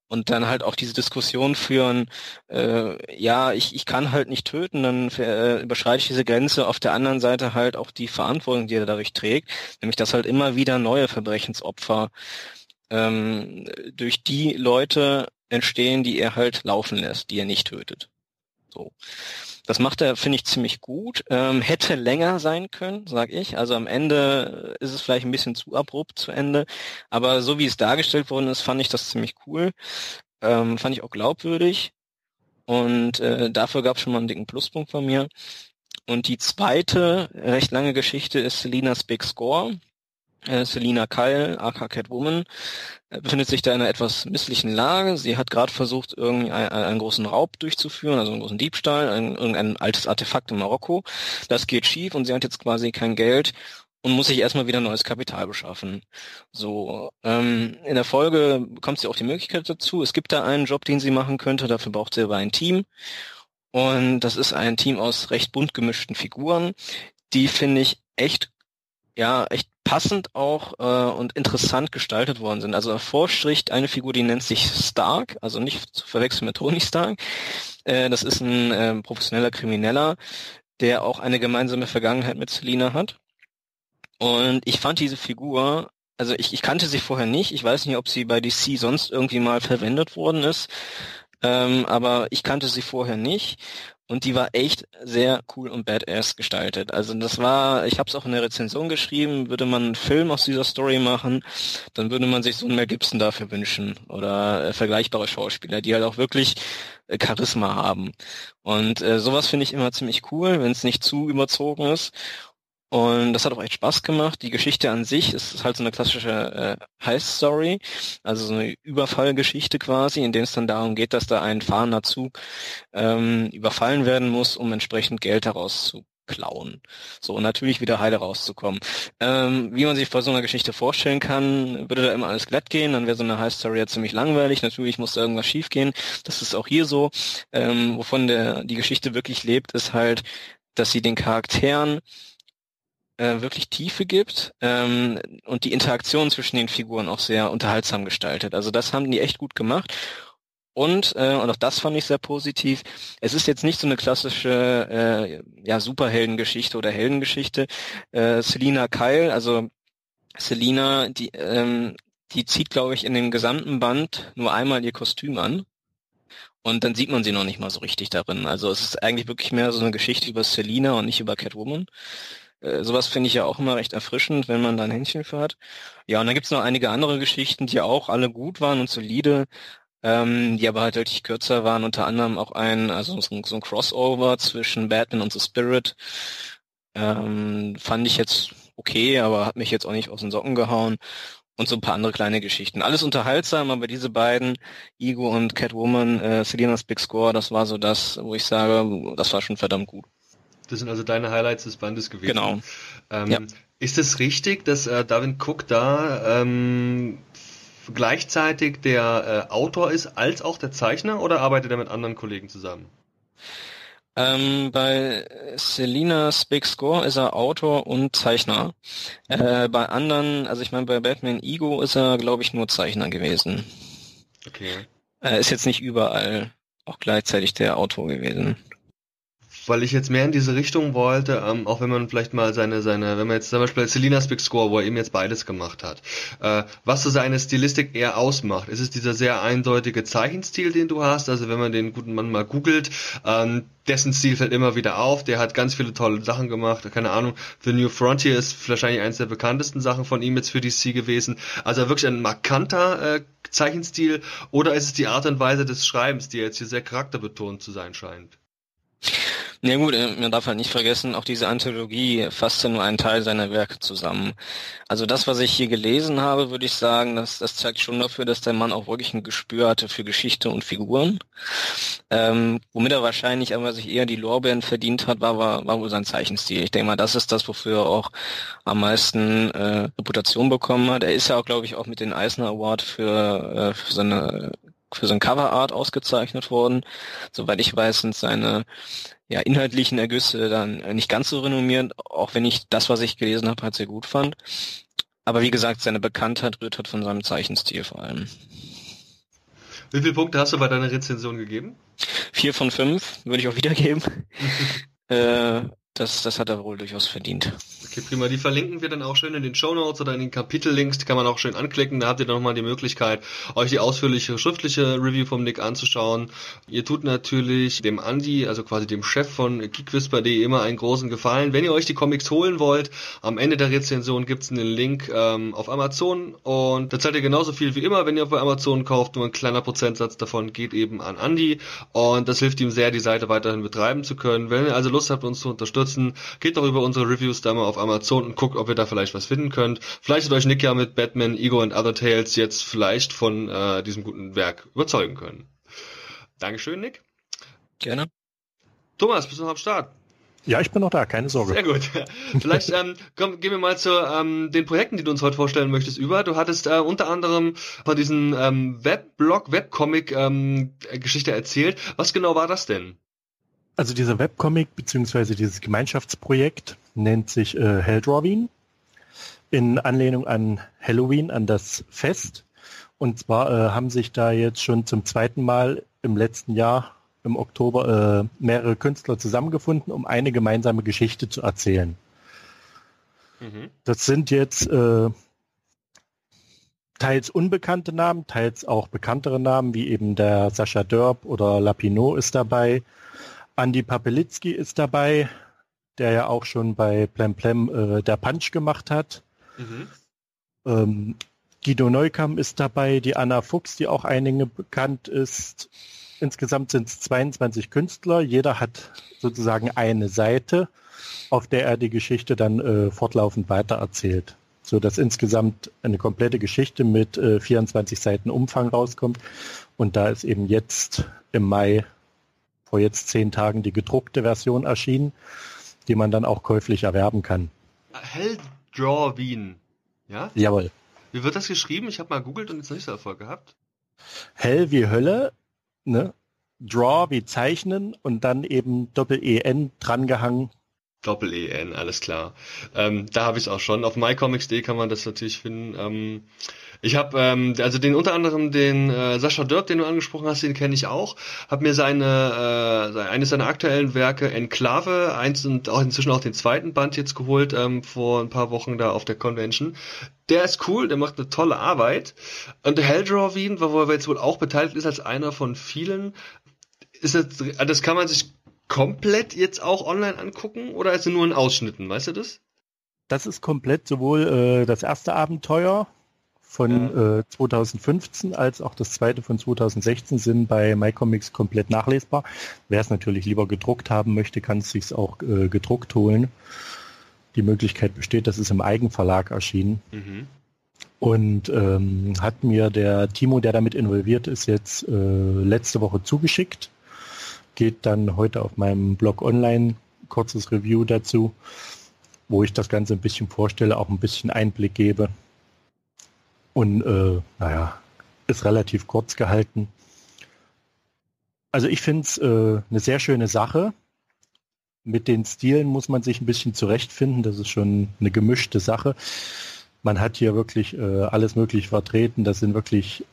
und dann halt auch diese Diskussion führen, äh, ja, ich, ich kann halt nicht töten, dann äh, überschreite ich diese Grenze, auf der anderen Seite halt auch die Verantwortung, die er dadurch trägt, nämlich dass halt immer wieder neue Verbrechensopfer ähm, durch die Leute entstehen, die er halt laufen lässt, die er nicht tötet. So. Das macht er, finde ich, ziemlich gut. Ähm, hätte länger sein können, sag ich. Also am Ende ist es vielleicht ein bisschen zu abrupt zu Ende. Aber so wie es dargestellt worden ist, fand ich das ziemlich cool. Ähm, fand ich auch glaubwürdig. Und äh, dafür gab es schon mal einen dicken Pluspunkt von mir. Und die zweite recht lange Geschichte ist Selinas Big Score. Äh, Selina Kyle, aka Catwoman, äh, befindet sich da in einer etwas misslichen Lage. Sie hat gerade versucht, irgendwie einen, einen, großen Raub durchzuführen, also einen großen Diebstahl, ein, irgendein altes Artefakt in Marokko. Das geht schief und sie hat jetzt quasi kein Geld und muss sich erstmal wieder neues Kapital beschaffen. So, ähm, in der Folge bekommt sie auch die Möglichkeit dazu. Es gibt da einen Job, den sie machen könnte, dafür braucht sie aber ein Team. Und das ist ein Team aus recht bunt gemischten Figuren, die finde ich echt ja echt passend auch äh, und interessant gestaltet worden sind. Also hervorstricht eine Figur, die nennt sich Stark, also nicht zu verwechseln mit Tony Stark. Äh, das ist ein äh, professioneller Krimineller, der auch eine gemeinsame Vergangenheit mit Selina hat. Und ich fand diese Figur, also ich, ich kannte sie vorher nicht, ich weiß nicht, ob sie bei DC sonst irgendwie mal verwendet worden ist, ähm, aber ich kannte sie vorher nicht und die war echt sehr cool und badass gestaltet. Also das war, ich habe es auch in der Rezension geschrieben, würde man einen Film aus dieser Story machen, dann würde man sich so einen Mel Gibson dafür wünschen oder äh, vergleichbare Schauspieler, die halt auch wirklich äh, Charisma haben. Und äh, sowas finde ich immer ziemlich cool, wenn es nicht zu überzogen ist. Und das hat auch echt Spaß gemacht. Die Geschichte an sich ist halt so eine klassische äh, Heist-Story, also so eine Überfallgeschichte quasi, in der es dann darum geht, dass da ein fahrender Zug ähm, überfallen werden muss, um entsprechend Geld daraus zu klauen. So, und natürlich wieder heile rauszukommen. Ähm, wie man sich bei so einer Geschichte vorstellen kann, würde da immer alles glatt gehen, dann wäre so eine Heist-Story ja ziemlich langweilig. Natürlich muss da irgendwas schiefgehen. Das ist auch hier so. Ähm, wovon der, die Geschichte wirklich lebt, ist halt, dass sie den Charakteren äh, wirklich Tiefe gibt ähm, und die Interaktion zwischen den Figuren auch sehr unterhaltsam gestaltet. Also das haben die echt gut gemacht. Und, äh, und auch das fand ich sehr positiv, es ist jetzt nicht so eine klassische äh, ja, Superheldengeschichte oder Heldengeschichte. Äh, Selina Kyle, also Selina, die, ähm, die zieht, glaube ich, in dem gesamten Band nur einmal ihr Kostüm an. Und dann sieht man sie noch nicht mal so richtig darin. Also es ist eigentlich wirklich mehr so eine Geschichte über Selina und nicht über Catwoman. Äh, sowas finde ich ja auch immer recht erfrischend, wenn man da ein Händchen für hat. Ja, und dann gibt's noch einige andere Geschichten, die auch alle gut waren und solide, ähm, die aber halt deutlich kürzer waren. Unter anderem auch ein, also so ein, so ein Crossover zwischen Batman und The Spirit. Ähm, fand ich jetzt okay, aber hat mich jetzt auch nicht aus den Socken gehauen. Und so ein paar andere kleine Geschichten. Alles unterhaltsam, aber diese beiden, Ego und Catwoman, äh, Selena's Big Score, das war so das, wo ich sage, das war schon verdammt gut. Das sind also deine Highlights des Bandes gewesen. Genau. Ähm, ja. Ist es richtig, dass äh, Darwin Cook da ähm, gleichzeitig der äh, Autor ist als auch der Zeichner oder arbeitet er mit anderen Kollegen zusammen? Ähm, bei Selinas Big Score ist er Autor und Zeichner. Äh, bei anderen, also ich meine bei Batman Ego ist er, glaube ich, nur Zeichner gewesen. Okay. Er ist jetzt nicht überall auch gleichzeitig der Autor gewesen weil ich jetzt mehr in diese Richtung wollte, ähm, auch wenn man vielleicht mal seine, seine, wenn man jetzt zum Beispiel Selinas Big Score, wo er eben jetzt beides gemacht hat, äh, was so seine Stilistik eher ausmacht. Ist es dieser sehr eindeutige Zeichenstil, den du hast? Also wenn man den guten Mann mal googelt, ähm, dessen Stil fällt immer wieder auf. Der hat ganz viele tolle Sachen gemacht. Keine Ahnung, The New Frontier ist wahrscheinlich eines der bekanntesten Sachen von ihm jetzt für DC gewesen. Also wirklich ein markanter äh, Zeichenstil. Oder ist es die Art und Weise des Schreibens, die jetzt hier sehr charakterbetont zu sein scheint? Ja gut, äh, man darf halt nicht vergessen, auch diese Anthologie fasst ja nur einen Teil seiner Werke zusammen. Also das, was ich hier gelesen habe, würde ich sagen, das, das zeigt schon dafür, dass der Mann auch wirklich ein Gespür hatte für Geschichte und Figuren. Ähm, womit er wahrscheinlich aber sich eher die Lorbeeren verdient hat, war, war, war wohl sein Zeichenstil. Ich denke mal, das ist das, wofür er auch am meisten äh, Reputation bekommen hat. Er ist ja auch, glaube ich, auch mit dem Eisner Award für, äh, für seine für sein Coverart ausgezeichnet worden. Soweit ich weiß, sind seine ja, inhaltlichen Ergüsse dann nicht ganz so renommiert, auch wenn ich das, was ich gelesen habe, halt sehr gut fand. Aber wie gesagt, seine Bekanntheit rührt halt von seinem Zeichenstil vor allem. Wie viele Punkte hast du bei deiner Rezension gegeben? Vier von fünf würde ich auch wiedergeben. [LAUGHS] äh, das, das hat er wohl durchaus verdient. Okay, prima. Die verlinken wir dann auch schön in den Show Notes oder in den Kapitellinks. Die kann man auch schön anklicken. Da habt ihr dann nochmal die Möglichkeit, euch die ausführliche schriftliche Review vom Nick anzuschauen. Ihr tut natürlich dem Andi, also quasi dem Chef von geekwhisper.de immer einen großen Gefallen. Wenn ihr euch die Comics holen wollt, am Ende der Rezension gibt's einen Link ähm, auf Amazon und da zahlt ihr genauso viel wie immer, wenn ihr bei Amazon kauft. Nur ein kleiner Prozentsatz davon geht eben an Andi und das hilft ihm sehr, die Seite weiterhin betreiben zu können. Wenn ihr also Lust habt, uns zu unterstützen, geht doch über unsere Reviews da mal auf Amazon und guckt, ob ihr da vielleicht was finden könnt. Vielleicht hat euch Nick ja mit Batman, Ego und Other Tales jetzt vielleicht von äh, diesem guten Werk überzeugen können. Dankeschön, Nick. Gerne. Thomas, bist du noch am Start? Ja, ich bin noch da, keine Sorge. Sehr gut. [LAUGHS] Vielleicht ähm, komm, gehen wir mal zu ähm, den Projekten, die du uns heute vorstellen möchtest, über. Du hattest äh, unter anderem von diesem ähm, Webblog, Webcomic-Geschichte ähm, erzählt. Was genau war das denn? Also dieser Webcomic beziehungsweise dieses Gemeinschaftsprojekt nennt sich äh, Helldrawing. in Anlehnung an Halloween, an das Fest. Und zwar äh, haben sich da jetzt schon zum zweiten Mal im letzten Jahr, im Oktober, äh, mehrere Künstler zusammengefunden, um eine gemeinsame Geschichte zu erzählen. Mhm. Das sind jetzt äh, teils unbekannte Namen, teils auch bekanntere Namen, wie eben der Sascha Dörp oder Lapino ist dabei. Andy Papelitzki ist dabei, der ja auch schon bei Plem Plem äh, der Punch gemacht hat. Mhm. Ähm, Guido Neukam ist dabei, die Anna Fuchs, die auch einigen bekannt ist. Insgesamt sind es 22 Künstler. Jeder hat sozusagen eine Seite, auf der er die Geschichte dann äh, fortlaufend weitererzählt. So dass insgesamt eine komplette Geschichte mit äh, 24 Seiten Umfang rauskommt. Und da ist eben jetzt im Mai, vor jetzt zehn Tagen, die gedruckte Version erschienen, die man dann auch käuflich erwerben kann. Hell Draw Wien. Ja? Jawohl. Wie wird das geschrieben? Ich habe mal googelt und jetzt nicht so Erfolg gehabt. Hell wie Hölle, ne? Draw wie Zeichnen und dann eben Doppel-E-N drangehangen. Doppel-E-N, alles klar. Ähm, da habe ich es auch schon. Auf mycomics.de kann man das natürlich finden. Ähm, ich habe ähm, also den unter anderem den äh, Sascha Dörp, den du angesprochen hast, den kenne ich auch. Habe mir seine äh, eines seiner aktuellen Werke Enklave, eins und auch inzwischen auch den zweiten Band jetzt geholt ähm, vor ein paar Wochen da auf der Convention. Der ist cool, der macht eine tolle Arbeit. Und Wien, wo er jetzt wohl auch beteiligt ist als einer von vielen, ist das, das kann man sich komplett jetzt auch online angucken oder ist er nur in Ausschnitten, weißt du das? Das ist komplett sowohl äh, das erste Abenteuer von ja. äh, 2015 als auch das zweite von 2016 sind bei MyComics komplett nachlesbar. Wer es natürlich lieber gedruckt haben möchte, kann es sich auch äh, gedruckt holen. Die Möglichkeit besteht, das ist im Eigenverlag erschienen. Mhm. Und ähm, hat mir der Timo, der damit involviert ist, jetzt äh, letzte Woche zugeschickt. Geht dann heute auf meinem Blog online, kurzes Review dazu, wo ich das Ganze ein bisschen vorstelle, auch ein bisschen Einblick gebe und äh, naja, ist relativ kurz gehalten. Also ich finde es äh, eine sehr schöne Sache. Mit den Stilen muss man sich ein bisschen zurechtfinden. Das ist schon eine gemischte Sache. Man hat hier wirklich äh, alles Mögliche vertreten. Das sind wirklich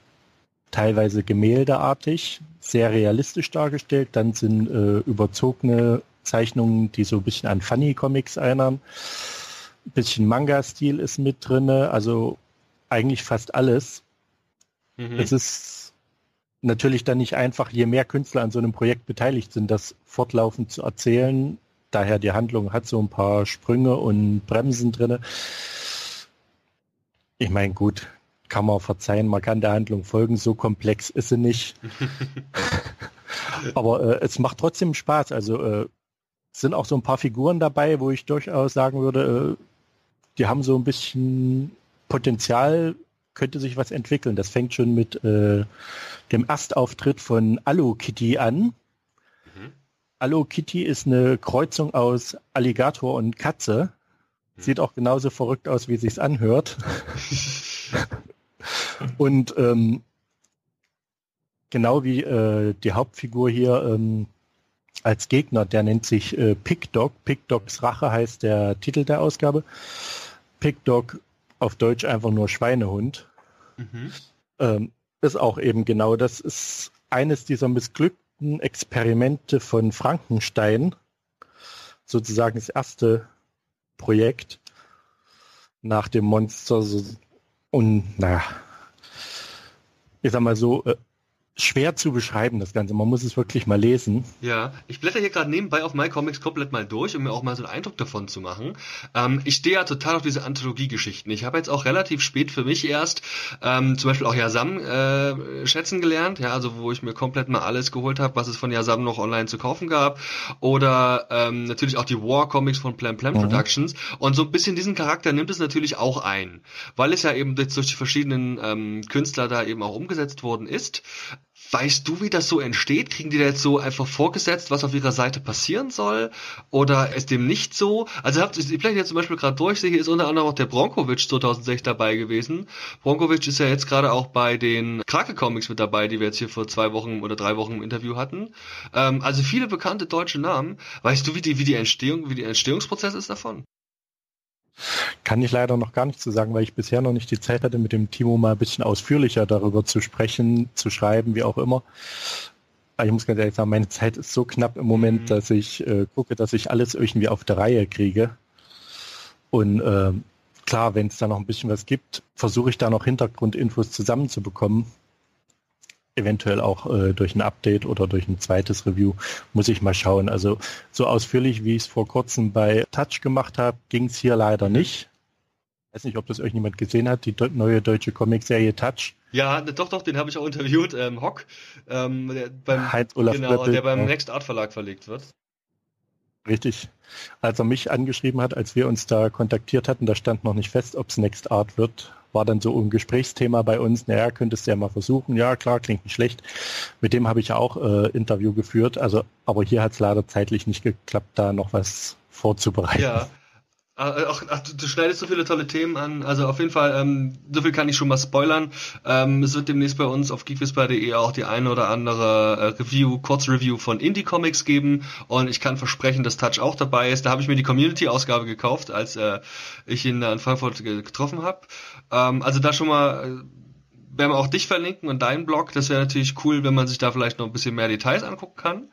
teilweise gemäldeartig, sehr realistisch dargestellt. Dann sind äh, überzogene Zeichnungen, die so ein bisschen an Funny Comics erinnern. Ein bisschen Manga-Stil ist mit drinne. Also eigentlich fast alles. Mhm. Es ist natürlich dann nicht einfach, je mehr Künstler an so einem Projekt beteiligt sind, das fortlaufend zu erzählen. Daher die Handlung hat so ein paar Sprünge und Bremsen drinne. Ich meine, gut, kann man verzeihen, man kann der Handlung folgen, so komplex ist sie nicht. [LAUGHS] Aber äh, es macht trotzdem Spaß. Also äh, sind auch so ein paar Figuren dabei, wo ich durchaus sagen würde, äh, die haben so ein bisschen Potenzial könnte sich was entwickeln. Das fängt schon mit äh, dem Erstauftritt von Allo Kitty an. Mhm. Allo Kitty ist eine Kreuzung aus Alligator und Katze. Mhm. Sieht auch genauso verrückt aus, wie sich's anhört. [LAUGHS] und ähm, genau wie äh, die Hauptfigur hier ähm, als Gegner, der nennt sich äh, Pig Dog. Pig Dogs Rache heißt der Titel der Ausgabe. Pig Dog auf Deutsch einfach nur Schweinehund. Mhm. Ähm, ist auch eben genau, das ist eines dieser missglückten Experimente von Frankenstein, sozusagen das erste Projekt nach dem Monster. Und naja, ich sag mal so, äh, schwer zu beschreiben, das Ganze. Man muss es wirklich mal lesen. Ja, ich blätter hier gerade nebenbei auf MyComics komplett mal durch, um mir auch mal so einen Eindruck davon zu machen. Ähm, ich stehe ja total auf diese Anthologie-Geschichten. Ich habe jetzt auch relativ spät für mich erst ähm, zum Beispiel auch Yasam äh, schätzen gelernt, ja, also wo ich mir komplett mal alles geholt habe, was es von Yasam noch online zu kaufen gab. Oder ähm, natürlich auch die War-Comics von Plan Plan mhm. Productions. Und so ein bisschen diesen Charakter nimmt es natürlich auch ein, weil es ja eben jetzt durch die verschiedenen ähm, Künstler da eben auch umgesetzt worden ist. Weißt du, wie das so entsteht? Kriegen die da jetzt so einfach vorgesetzt, was auf ihrer Seite passieren soll? Oder ist dem nicht so? Also habt ihr vielleicht jetzt zum Beispiel gerade durchsehe, hier ist unter anderem auch der Bronkovic 2006 dabei gewesen. Bronkovic ist ja jetzt gerade auch bei den Krake Comics mit dabei, die wir jetzt hier vor zwei Wochen oder drei Wochen im Interview hatten. Ähm, also viele bekannte deutsche Namen. Weißt du, wie die, wie die Entstehung, wie der Entstehungsprozess ist davon? Kann ich leider noch gar nicht zu sagen, weil ich bisher noch nicht die Zeit hatte, mit dem Timo mal ein bisschen ausführlicher darüber zu sprechen, zu schreiben, wie auch immer. Aber ich muss ganz ehrlich sagen, meine Zeit ist so knapp im Moment, mhm. dass ich äh, gucke, dass ich alles irgendwie auf der Reihe kriege. Und äh, klar, wenn es da noch ein bisschen was gibt, versuche ich da noch Hintergrundinfos zusammenzubekommen. Eventuell auch äh, durch ein Update oder durch ein zweites Review muss ich mal schauen. Also so ausführlich, wie ich es vor kurzem bei Touch gemacht habe, ging es hier leider nicht. Ich weiß nicht, ob das irgendjemand gesehen hat, die neue deutsche Comicserie Touch. Ja, doch, doch, den habe ich auch interviewt, ähm, Hock, ähm, der beim, Heinz Olaf genau, der beim ja. Next Art Verlag verlegt wird. Richtig. Als er mich angeschrieben hat, als wir uns da kontaktiert hatten, da stand noch nicht fest, ob es Next Art wird, war dann so ein Gesprächsthema bei uns, naja, könntest du ja mal versuchen. Ja, klar, klingt nicht schlecht. Mit dem habe ich ja auch äh, Interview geführt, also aber hier hat es leider zeitlich nicht geklappt, da noch was vorzubereiten. Ja, Ach, ach, du schneidest so viele tolle Themen an. Also auf jeden Fall, ähm, so viel kann ich schon mal spoilern. Ähm, es wird demnächst bei uns auf geekwhisper.de auch die eine oder andere äh, Review, Kurzreview von Indie Comics geben. Und ich kann versprechen, dass Touch auch dabei ist. Da habe ich mir die Community-Ausgabe gekauft, als äh, ich ihn da in Frankfurt getroffen habe. Ähm, also da schon mal äh, werden wir auch dich verlinken und deinen Blog. Das wäre natürlich cool, wenn man sich da vielleicht noch ein bisschen mehr Details angucken kann.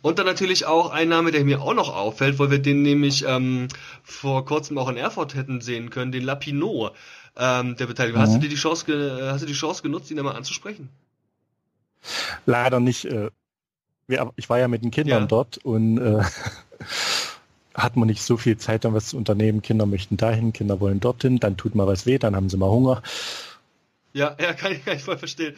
Und dann natürlich auch ein Name, der mir auch noch auffällt, weil wir den nämlich ähm, vor kurzem auch in Erfurt hätten sehen können, den Lapino, ähm, der Beteiligung. Mhm. Hast du dir die Chance, hast du die Chance genutzt, ihn da mal anzusprechen? Leider nicht. Äh, ich war ja mit den Kindern ja. dort und äh, [LAUGHS] hat man nicht so viel Zeit, dann was zu unternehmen. Kinder möchten dahin, Kinder wollen dorthin, dann tut mal was weh, dann haben sie mal Hunger. Ja, ja, [LAUGHS] kann ich, kann ich voll verstehen.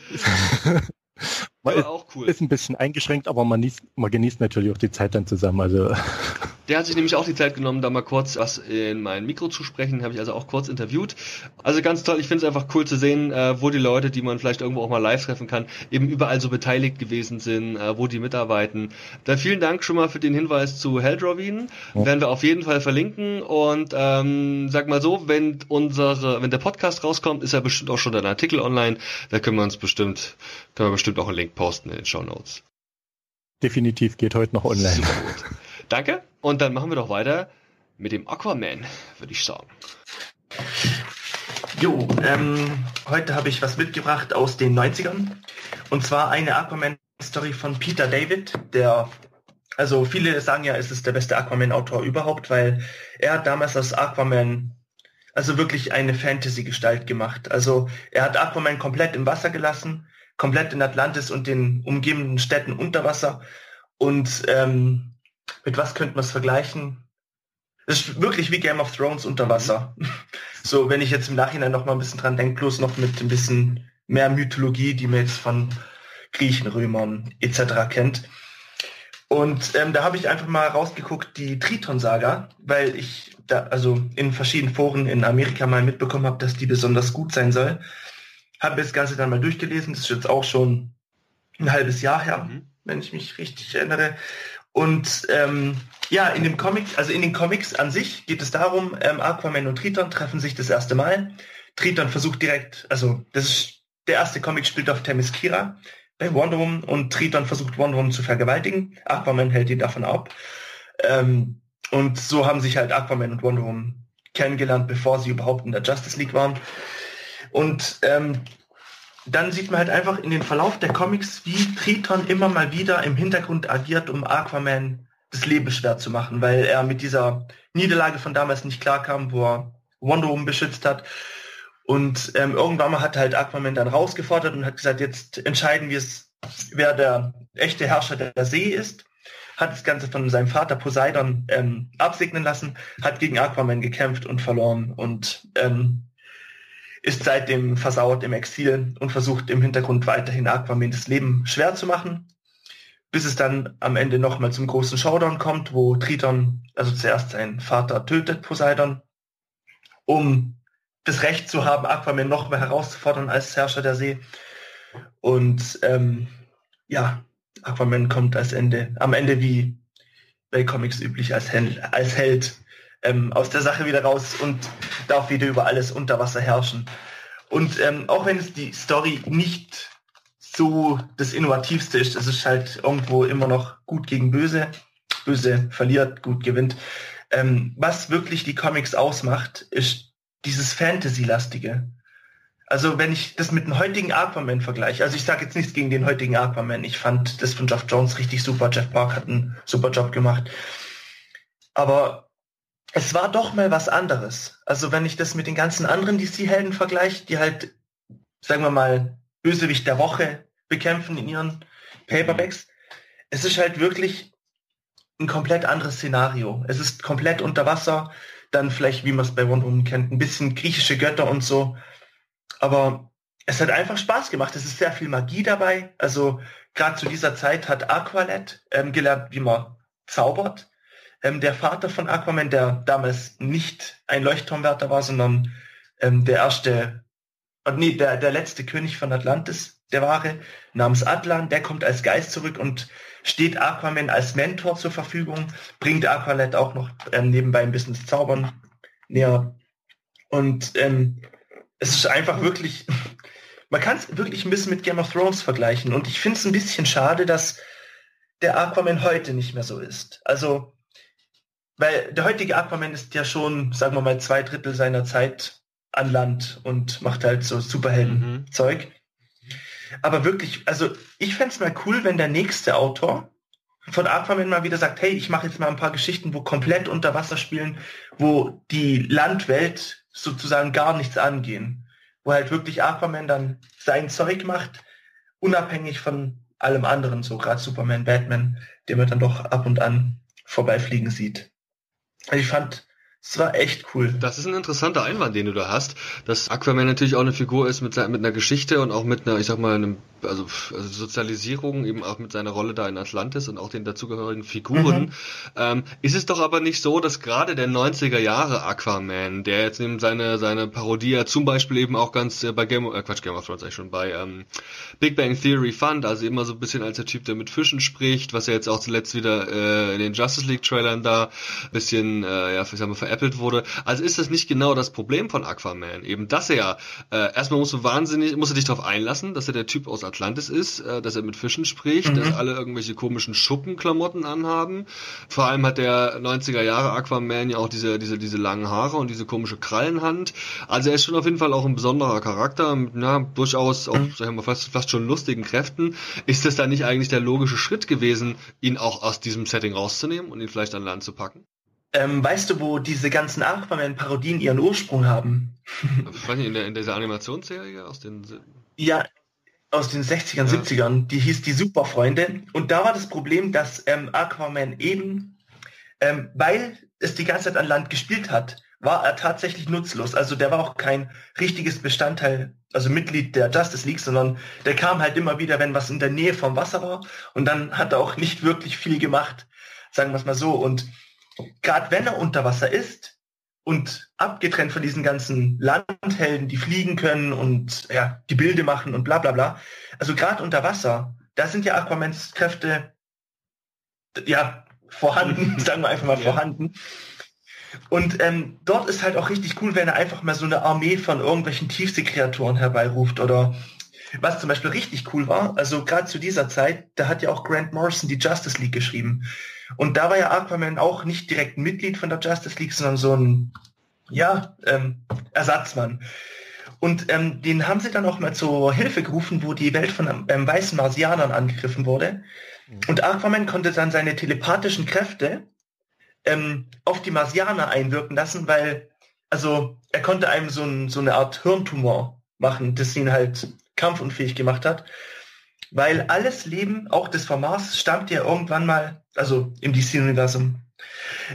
[LAUGHS] man ist, auch cool. ist ein bisschen eingeschränkt, aber man, genießt, man genießt natürlich auch die Zeit dann zusammen. Also [LAUGHS] der hat sich nämlich auch die Zeit genommen, da mal kurz was in mein Mikro zu sprechen, habe ich also auch kurz interviewt. Also ganz toll, ich finde es einfach cool zu sehen, äh, wo die Leute, die man vielleicht irgendwo auch mal live treffen kann, eben überall so beteiligt gewesen sind, äh, wo die mitarbeiten. Da vielen Dank schon mal für den Hinweis zu Heldrovin. Ja. Werden wir auf jeden Fall verlinken und ähm, sag mal so, wenn unsere, wenn der Podcast rauskommt, ist ja bestimmt auch schon ein Artikel online. Da können wir uns bestimmt, können wir bestimmt auch einen Link posten in den Show Notes. Definitiv geht heute noch online. Danke. Und dann machen wir doch weiter mit dem Aquaman, würde ich sagen. Jo, ähm, heute habe ich was mitgebracht aus den 90ern. Und zwar eine Aquaman-Story von Peter David, der, also viele sagen ja, es ist der beste Aquaman-Autor überhaupt, weil er hat damals aus Aquaman also wirklich eine Fantasy-Gestalt gemacht. Also er hat Aquaman komplett im Wasser gelassen, komplett in Atlantis und den umgebenden Städten unter Wasser und ähm, mit was könnte man es vergleichen? Es ist wirklich wie Game of Thrones unter Wasser. Mhm. So, wenn ich jetzt im Nachhinein noch mal ein bisschen dran denke, bloß noch mit ein bisschen mehr Mythologie, die man jetzt von Griechen, Römern etc. kennt. Und ähm, da habe ich einfach mal rausgeguckt, die Triton-Saga, weil ich da also in verschiedenen Foren in Amerika mal mitbekommen habe, dass die besonders gut sein soll. Habe das Ganze dann mal durchgelesen, das ist jetzt auch schon ein halbes Jahr her, mhm. wenn ich mich richtig erinnere. Und ähm, ja, in dem Comic, also in den Comics an sich geht es darum, ähm, Aquaman und Triton treffen sich das erste Mal. Triton versucht direkt, also das ist der erste Comic spielt auf Themyscira bei Wonder Woman und Triton versucht Wonder Woman zu vergewaltigen. Aquaman hält ihn davon ab. Ähm, und so haben sich halt Aquaman und Wonder Woman kennengelernt, bevor sie überhaupt in der Justice League waren. Und ähm, dann sieht man halt einfach in den Verlauf der Comics, wie Triton immer mal wieder im Hintergrund agiert, um Aquaman das Leben schwer zu machen, weil er mit dieser Niederlage von damals nicht klarkam, wo er Wonder Woman beschützt hat. Und ähm, irgendwann mal hat halt Aquaman dann rausgefordert und hat gesagt, jetzt entscheiden wir es, wer der echte Herrscher der See ist. Hat das Ganze von seinem Vater Poseidon ähm, absegnen lassen, hat gegen Aquaman gekämpft und verloren. Und ähm, ist seitdem versaut im Exil und versucht im Hintergrund weiterhin Aquaman das Leben schwer zu machen, bis es dann am Ende nochmal zum großen Showdown kommt, wo Triton, also zuerst seinen Vater tötet, Poseidon, um das Recht zu haben, Aquaman noch mehr herauszufordern als Herrscher der See. Und ähm, ja, Aquaman kommt als Ende, am Ende wie bei Comics üblich als, Hel als Held ähm, aus der Sache wieder raus und darf wieder über alles unter Wasser herrschen. Und ähm, auch wenn es die Story nicht so das Innovativste ist, es ist halt irgendwo immer noch gut gegen böse. Böse verliert, gut gewinnt. ähm, was wirklich die Comics ausmacht, ist dieses Fantasy-lastige. Also wenn ich das mit dem heutigen Aquaman vergleiche, also ich sage jetzt nichts gegen den heutigen Aquaman, ich fand das von Jeff Jones richtig super, Jeff Park hat einen super Job gemacht. Aber es war doch mal was anderes. Also wenn ich das mit den ganzen anderen DC-Helden vergleiche, die halt, sagen wir mal, Bösewicht der Woche bekämpfen in ihren Paperbacks, es ist halt wirklich ein komplett anderes Szenario. Es ist komplett unter Wasser, dann vielleicht, wie man es bei Wonder Woman kennt, ein bisschen griechische Götter und so. Aber es hat einfach Spaß gemacht. Es ist sehr viel Magie dabei. Also gerade zu dieser Zeit hat Aqualet ähm, gelernt, wie man zaubert. Ähm, der Vater von Aquaman, der damals nicht ein Leuchtturmwärter war, sondern ähm, der erste, äh, nee, der, der letzte König von Atlantis, der wahre, namens Atlan, der kommt als Geist zurück und steht Aquaman als Mentor zur Verfügung, bringt Aqualet auch noch ähm, nebenbei ein bisschen das Zaubern näher. Und ähm, es ist einfach wirklich, man kann es wirklich ein bisschen mit Game of Thrones vergleichen. Und ich finde es ein bisschen schade, dass der Aquaman heute nicht mehr so ist. Also, weil der heutige Aquaman ist ja schon, sagen wir mal, zwei Drittel seiner Zeit an Land und macht halt so Superhelden-Zeug. Mhm. Aber wirklich, also ich fände es mal cool, wenn der nächste Autor von Aquaman mal wieder sagt, hey, ich mache jetzt mal ein paar Geschichten, wo komplett unter Wasser spielen, wo die Landwelt sozusagen gar nichts angehen. Wo halt wirklich Aquaman dann sein Zeug macht, unabhängig von allem anderen, so gerade Superman, Batman, den man dann doch ab und an vorbeifliegen sieht. Also ich fand, es war echt cool. Das ist ein interessanter Einwand, den du da hast, dass Aquaman natürlich auch eine Figur ist mit, mit einer Geschichte und auch mit einer, ich sag mal, einem, also, also Sozialisierung, eben auch mit seiner Rolle da in Atlantis und auch den dazugehörigen Figuren. Mhm. Ähm, ist es doch aber nicht so, dass gerade der 90er Jahre Aquaman, der jetzt eben seine, seine Parodie zum Beispiel eben auch ganz äh, bei Game of, äh, Quatsch, Game of Thrones eigentlich schon, bei ähm, Big Bang Theory fand, also immer so ein bisschen als der Typ, der mit Fischen spricht, was er jetzt auch zuletzt wieder äh, in den Justice League Trailern da bisschen, äh, ja, ich sag mal, veräppelt wurde. Also ist das nicht genau das Problem von Aquaman. Eben, dass er, äh, erstmal musst du wahnsinnig, musst du dich darauf einlassen, dass er der Typ aus Atlantis ist, äh, dass er mit Fischen spricht, mhm. dass alle irgendwelche komischen Schuppenklamotten anhaben. Vor allem hat der 90er Jahre Aquaman ja auch diese, diese, diese langen Haare und diese komische Krallenhand. Also er ist schon auf jeden Fall auch ein besonderer Charakter, mit, na, durchaus auch, mhm. sagen wir fast, fast schon lustigen Kräften. Ist das dann nicht eigentlich der logische Schritt gewesen, ihn auch aus diesem Setting rauszunehmen und ihn vielleicht an Land zu packen? Ähm, weißt du, wo diese ganzen Aquaman-Parodien ihren Ursprung haben? in, der, in dieser Animationsserie aus den... Ja, aus den 60ern, ja. 70ern. Die hieß Die Superfreunde. Und da war das Problem, dass ähm, Aquaman eben, ähm, weil es die ganze Zeit an Land gespielt hat, war er tatsächlich nutzlos. Also der war auch kein richtiges Bestandteil, also Mitglied der Justice League, sondern der kam halt immer wieder, wenn was in der Nähe vom Wasser war. Und dann hat er auch nicht wirklich viel gemacht, sagen wir es mal so. Und gerade wenn er unter Wasser ist und abgetrennt von diesen ganzen Landhelden, die fliegen können und ja, die Bilde machen und bla bla bla, also gerade unter Wasser, da sind ja Aquamans Kräfte ja vorhanden, [LAUGHS] sagen wir einfach mal ja. vorhanden. Und ähm, dort ist halt auch richtig cool, wenn er einfach mal so eine Armee von irgendwelchen Tiefseekreaturen herbeiruft oder was zum Beispiel richtig cool war, also gerade zu dieser Zeit, da hat ja auch Grant Morrison die Justice League geschrieben. Und da war ja Aquaman auch nicht direkt ein Mitglied von der Justice League, sondern so ein, ja, ähm, Ersatzmann. Und ähm, den haben sie dann auch mal zur Hilfe gerufen, wo die Welt von ähm, weißen Marsianern angegriffen wurde. Mhm. Und Aquaman konnte dann seine telepathischen Kräfte ähm, auf die Marsianer einwirken lassen, weil, also er konnte einem so, ein, so eine Art Hirntumor machen, das ihn halt kampfunfähig gemacht hat. Weil alles Leben, auch das vom Mars, stammt ja irgendwann mal, also im DC-Universum,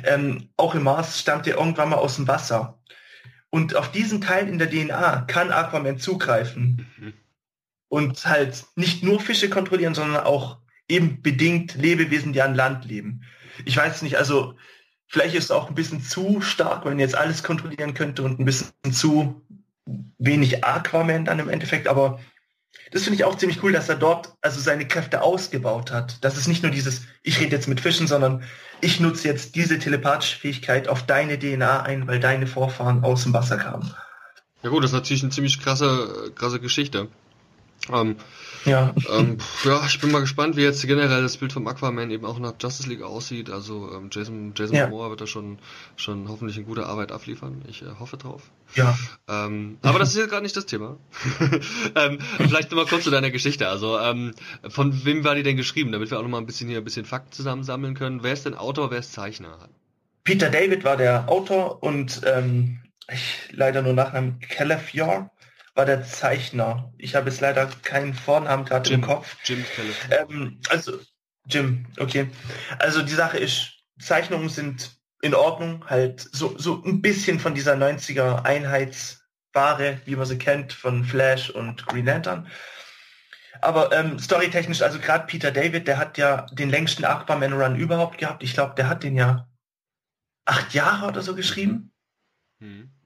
ähm, auch im Mars stammt ja irgendwann mal aus dem Wasser. Und auf diesen Teil in der DNA kann Aquaman zugreifen. Mhm. Und halt nicht nur Fische kontrollieren, sondern auch eben bedingt Lebewesen, die an Land leben. Ich weiß nicht, also vielleicht ist es auch ein bisschen zu stark, wenn jetzt alles kontrollieren könnte und ein bisschen zu wenig Aquaman dann im Endeffekt, aber das finde ich auch ziemlich cool, dass er dort also seine Kräfte ausgebaut hat. Das ist nicht nur dieses, ich rede jetzt mit Fischen, sondern ich nutze jetzt diese telepathische Fähigkeit auf deine DNA ein, weil deine Vorfahren aus dem Wasser kamen. Ja gut, das ist natürlich eine ziemlich krasse, krasse Geschichte. Ähm, ja. Ähm, ja, ich bin mal gespannt, wie jetzt generell das Bild vom Aquaman eben auch nach Justice League aussieht. Also ähm, Jason, Jason ja. Momoa wird da schon, schon hoffentlich eine gute Arbeit abliefern. Ich äh, hoffe drauf. Ja. Ähm, aber das ist jetzt gerade nicht das Thema. [LAUGHS] ähm, vielleicht nochmal kurz zu deiner Geschichte. Also ähm, von wem war die denn geschrieben, damit wir auch nochmal ein bisschen hier ein bisschen Fakten zusammensammeln können. Wer ist denn Autor, wer ist Zeichner? Peter David war der Autor und ähm, ich leider nur Nachnamen Calafior war der Zeichner. Ich habe jetzt leider keinen Vornamen gerade im Kopf. Jim ähm, Also Jim, okay. Also die Sache ist, Zeichnungen sind in Ordnung, halt so, so ein bisschen von dieser 90er Einheitsware, wie man sie kennt, von Flash und Green Lantern. Aber ähm, storytechnisch, also gerade Peter David, der hat ja den längsten Aquaman Run überhaupt gehabt. Ich glaube, der hat den ja acht Jahre oder so geschrieben. Mhm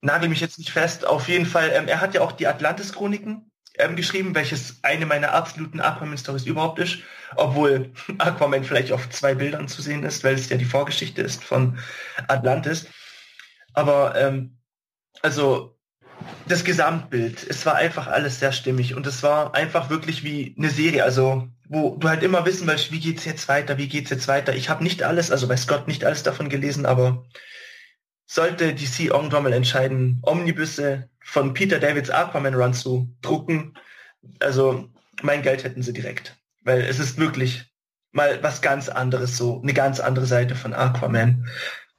nagel mich jetzt nicht fest. Auf jeden Fall, ähm, er hat ja auch die Atlantis-Chroniken ähm, geschrieben, welches eine meiner absoluten Aquaman-Stories überhaupt ist. Obwohl [LAUGHS] Aquaman vielleicht auf zwei Bildern zu sehen ist, weil es ja die Vorgeschichte ist von Atlantis. Aber ähm, also das Gesamtbild, es war einfach alles sehr stimmig und es war einfach wirklich wie eine Serie, also wo du halt immer wissen willst, wie geht's jetzt weiter, wie geht's jetzt weiter. Ich habe nicht alles, also bei Scott nicht alles davon gelesen, aber sollte DC irgendwann mal entscheiden, Omnibusse von Peter Davids Aquaman Run zu drucken, also mein Geld hätten sie direkt. Weil es ist wirklich mal was ganz anderes, so eine ganz andere Seite von Aquaman.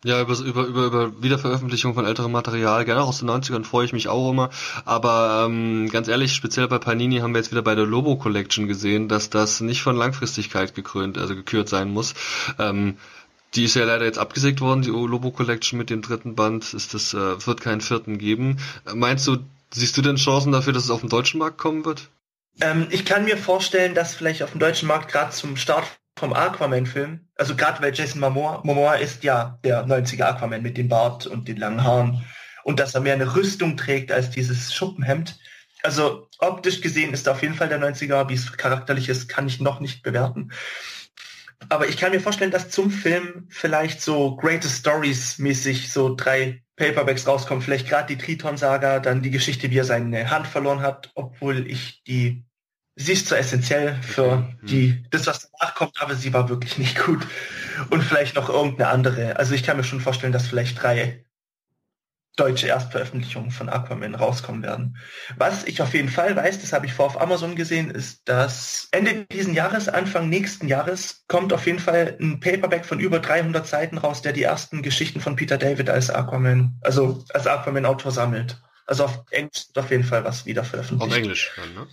Ja, über, über, über, über Wiederveröffentlichung von älterem Material, gerne auch aus den 90ern freue ich mich auch immer. Aber ähm, ganz ehrlich, speziell bei Panini haben wir jetzt wieder bei der Lobo Collection gesehen, dass das nicht von Langfristigkeit gekrönt, also gekürt sein muss. Ähm, die ist ja leider jetzt abgesägt worden, die Lobo Collection mit dem dritten Band. Ist das, äh, wird keinen vierten geben. Meinst du, siehst du denn Chancen dafür, dass es auf den deutschen Markt kommen wird? Ähm, ich kann mir vorstellen, dass vielleicht auf dem deutschen Markt gerade zum Start vom Aquaman-Film, also gerade weil Jason Momoa, Momoa ist ja der 90er Aquaman mit dem Bart und den langen Haaren und dass er mehr eine Rüstung trägt als dieses Schuppenhemd. Also optisch gesehen ist er auf jeden Fall der 90er, wie es charakterlich ist, kann ich noch nicht bewerten. Aber ich kann mir vorstellen, dass zum Film vielleicht so Greatest Stories mäßig so drei Paperbacks rauskommen. Vielleicht gerade die Triton-Saga, dann die Geschichte, wie er seine Hand verloren hat, obwohl ich die, sie ist so essentiell für mhm. die, das, was danach kommt, aber sie war wirklich nicht gut. Und vielleicht noch irgendeine andere. Also ich kann mir schon vorstellen, dass vielleicht drei deutsche Erstveröffentlichungen von Aquaman rauskommen werden. Was ich auf jeden Fall weiß, das habe ich vor auf Amazon gesehen, ist, dass Ende diesen Jahres, Anfang nächsten Jahres, kommt auf jeden Fall ein Paperback von über 300 Seiten raus, der die ersten Geschichten von Peter David als Aquaman, also als Aquaman-Autor sammelt. Also auf Englisch auf jeden Fall was wieder veröffentlicht. Auf Englisch, ne?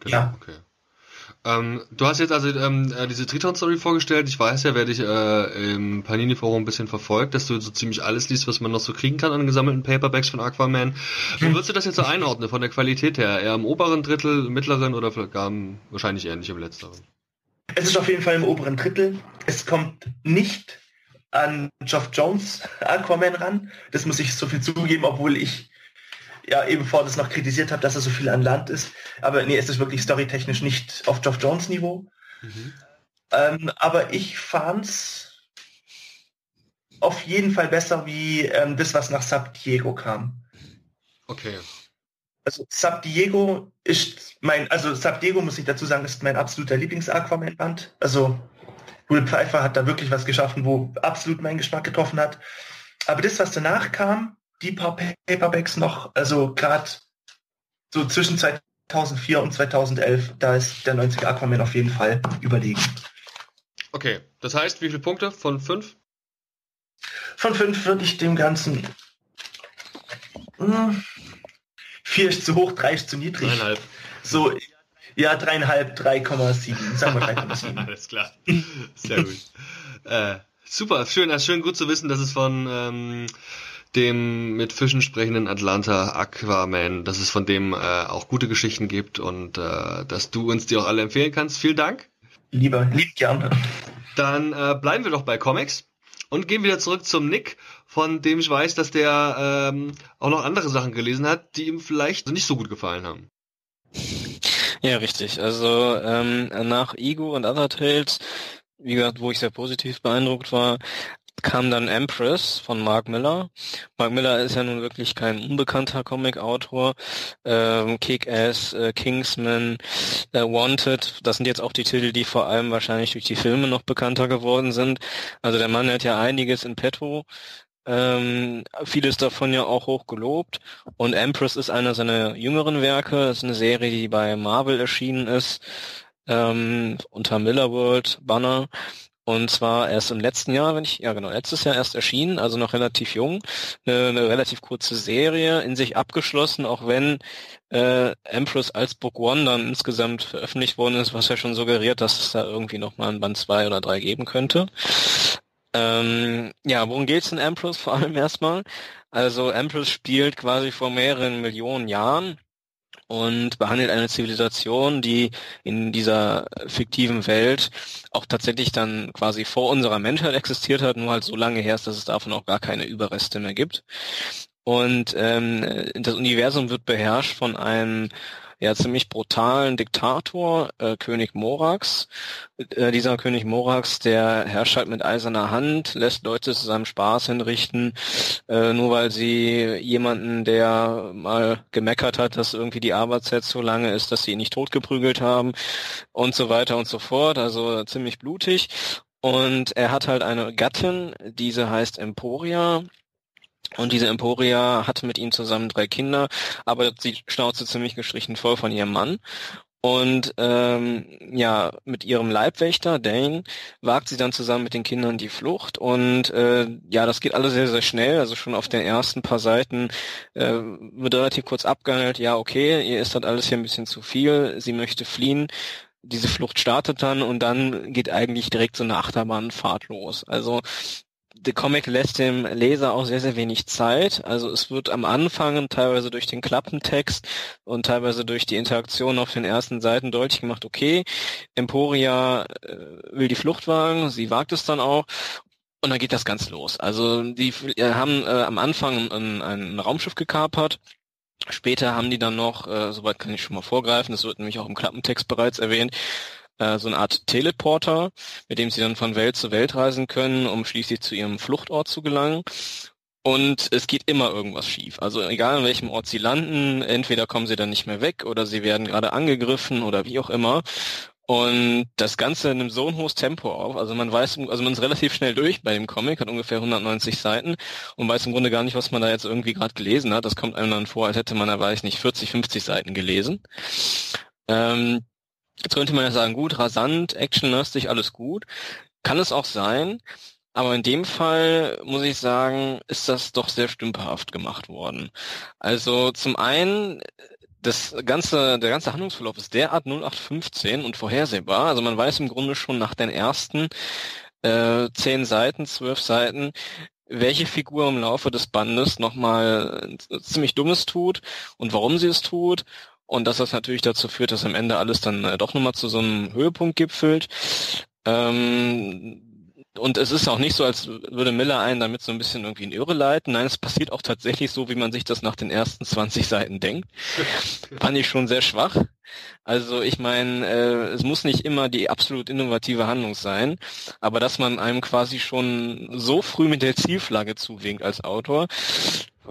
Genau, ja. Okay. Ähm, du hast jetzt also ähm, äh, diese Triton-Story vorgestellt. Ich weiß ja, wer dich äh, im Panini-Forum ein bisschen verfolgt, dass du so ziemlich alles liest, was man noch so kriegen kann an gesammelten Paperbacks von Aquaman. Wo hm. würdest du das jetzt so einordnen, von der Qualität her? Eher im oberen Drittel, mittleren oder gar wahrscheinlich eher nicht im letzteren? Es ist auf jeden Fall im oberen Drittel. Es kommt nicht an Geoff Jones Aquaman ran. Das muss ich so viel zugeben, obwohl ich ja eben vor das noch kritisiert habe, dass er so viel an Land ist. Aber nee, es ist wirklich storytechnisch nicht auf Geoff Jones Niveau. Mhm. Ähm, aber ich fand's auf jeden Fall besser wie ähm, das, was nach Sub Diego kam. Okay. Also Sub Diego ist mein, also Sub Diego muss ich dazu sagen, ist mein absoluter Lieblings-Aquaman-Band. Also Will Pfeiffer hat da wirklich was geschaffen, wo absolut meinen Geschmack getroffen hat. Aber das, was danach kam, die paar Paperbacks noch, also gerade so zwischen 2004 und 2011, da ist der 90er Aquaman auf jeden Fall überlegen. Okay, das heißt, wie viele Punkte von fünf? Von fünf würde ich dem Ganzen hm, vier ist zu hoch, drei ist zu niedrig. Dreieinhalb. So, ja, dreieinhalb, 3,7. Sagen wir 3,7. Alles klar. Sehr gut. äh, super, schön, schön gut zu wissen, dass es von ähm, dem mit Fischen sprechenden Atlanta Aquaman, dass es von dem äh, auch gute Geschichten gibt und äh, dass du uns die auch alle empfehlen kannst. Vielen Dank. Lieber, lieb gerne. Dann äh, bleiben wir doch bei Comics und gehen wieder zurück zum Nick, von dem ich weiß, dass der ähm, auch noch andere Sachen gelesen hat, die ihm vielleicht nicht so gut gefallen haben. Ja, richtig. Also ähm, nach Ego und Other Tales, wie gesagt, wo ich sehr positiv beeindruckt war, kam dann Empress von Mark Miller. Mark Miller ist ja nun wirklich kein unbekannter Comic-Autor. Ähm, Kick-Ass, äh, Kingsman, äh, Wanted, das sind jetzt auch die Titel, die vor allem wahrscheinlich durch die Filme noch bekannter geworden sind. Also der Mann hat ja einiges in petto. Ähm, vieles davon ja auch hoch gelobt. Und Empress ist einer seiner jüngeren Werke. Das ist eine Serie, die bei Marvel erschienen ist, ähm, unter Miller World Banner. Und zwar erst im letzten Jahr, wenn ich, ja genau, letztes Jahr erst erschienen, also noch relativ jung, eine, eine relativ kurze Serie, in sich abgeschlossen, auch wenn äh, Empress als Book One dann insgesamt veröffentlicht worden ist, was ja schon suggeriert, dass es da irgendwie nochmal ein Band zwei oder drei geben könnte. Ähm, ja, worum geht's in Empress vor allem erstmal? Also Empress spielt quasi vor mehreren Millionen Jahren und behandelt eine Zivilisation, die in dieser fiktiven Welt auch tatsächlich dann quasi vor unserer Menschheit existiert hat, nur halt so lange her ist, dass es davon auch gar keine Überreste mehr gibt. Und ähm, das Universum wird beherrscht von einem ja ziemlich brutalen Diktator, äh, König Morax. Äh, dieser König Morax, der herrscht halt mit eiserner Hand, lässt Leute zu seinem Spaß hinrichten, äh, nur weil sie jemanden, der mal gemeckert hat, dass irgendwie die Arbeitszeit so lange ist, dass sie ihn nicht totgeprügelt haben und so weiter und so fort. Also ziemlich blutig. Und er hat halt eine Gattin, diese heißt Emporia, und diese Emporia hat mit ihm zusammen drei Kinder, aber sie schnauze ziemlich gestrichen voll von ihrem Mann. Und ähm, ja, mit ihrem Leibwächter, Dane, wagt sie dann zusammen mit den Kindern die Flucht. Und äh, ja, das geht alles sehr, sehr schnell. Also schon auf den ersten paar Seiten äh, wird relativ kurz abgehandelt, ja, okay, ihr ist das alles hier ein bisschen zu viel, sie möchte fliehen. Diese Flucht startet dann und dann geht eigentlich direkt so eine Achterbahnfahrt los. Also der Comic lässt dem Leser auch sehr, sehr wenig Zeit. Also es wird am Anfang teilweise durch den Klappentext und teilweise durch die Interaktion auf den ersten Seiten deutlich gemacht, okay, Emporia äh, will die Flucht wagen, sie wagt es dann auch und dann geht das ganz los. Also die äh, haben äh, am Anfang ein, ein Raumschiff gekapert. Später haben die dann noch, äh, soweit kann ich schon mal vorgreifen, das wird nämlich auch im Klappentext bereits erwähnt, äh, so eine Art Teleporter, mit dem sie dann von Welt zu Welt reisen können, um schließlich zu ihrem Fluchtort zu gelangen. Und es geht immer irgendwas schief. Also egal an welchem Ort sie landen, entweder kommen sie dann nicht mehr weg oder sie werden gerade angegriffen oder wie auch immer. Und das Ganze nimmt so ein hohes Tempo auf. Also man weiß, also man ist relativ schnell durch bei dem Comic, hat ungefähr 190 Seiten und weiß im Grunde gar nicht, was man da jetzt irgendwie gerade gelesen hat. Das kommt einem dann vor, als hätte man da, weiß nicht, 40, 50 Seiten gelesen. Ähm, Jetzt könnte man ja sagen, gut, rasant, actionlastig, alles gut. Kann es auch sein, aber in dem Fall muss ich sagen, ist das doch sehr stümperhaft gemacht worden. Also zum einen, das ganze, der ganze Handlungsverlauf ist derart 0815 und vorhersehbar. Also man weiß im Grunde schon nach den ersten äh, zehn Seiten, zwölf Seiten, welche Figur im Laufe des Bandes nochmal ziemlich Dummes tut und warum sie es tut und dass das natürlich dazu führt, dass am Ende alles dann äh, doch nochmal zu so einem Höhepunkt gipfelt. Ähm, und es ist auch nicht so, als würde Miller einen damit so ein bisschen irgendwie in Irre leiten. Nein, es passiert auch tatsächlich so, wie man sich das nach den ersten 20 Seiten denkt. [LAUGHS] Fand ich schon sehr schwach. Also ich meine, äh, es muss nicht immer die absolut innovative Handlung sein, aber dass man einem quasi schon so früh mit der Zielflagge zuwinkt als Autor,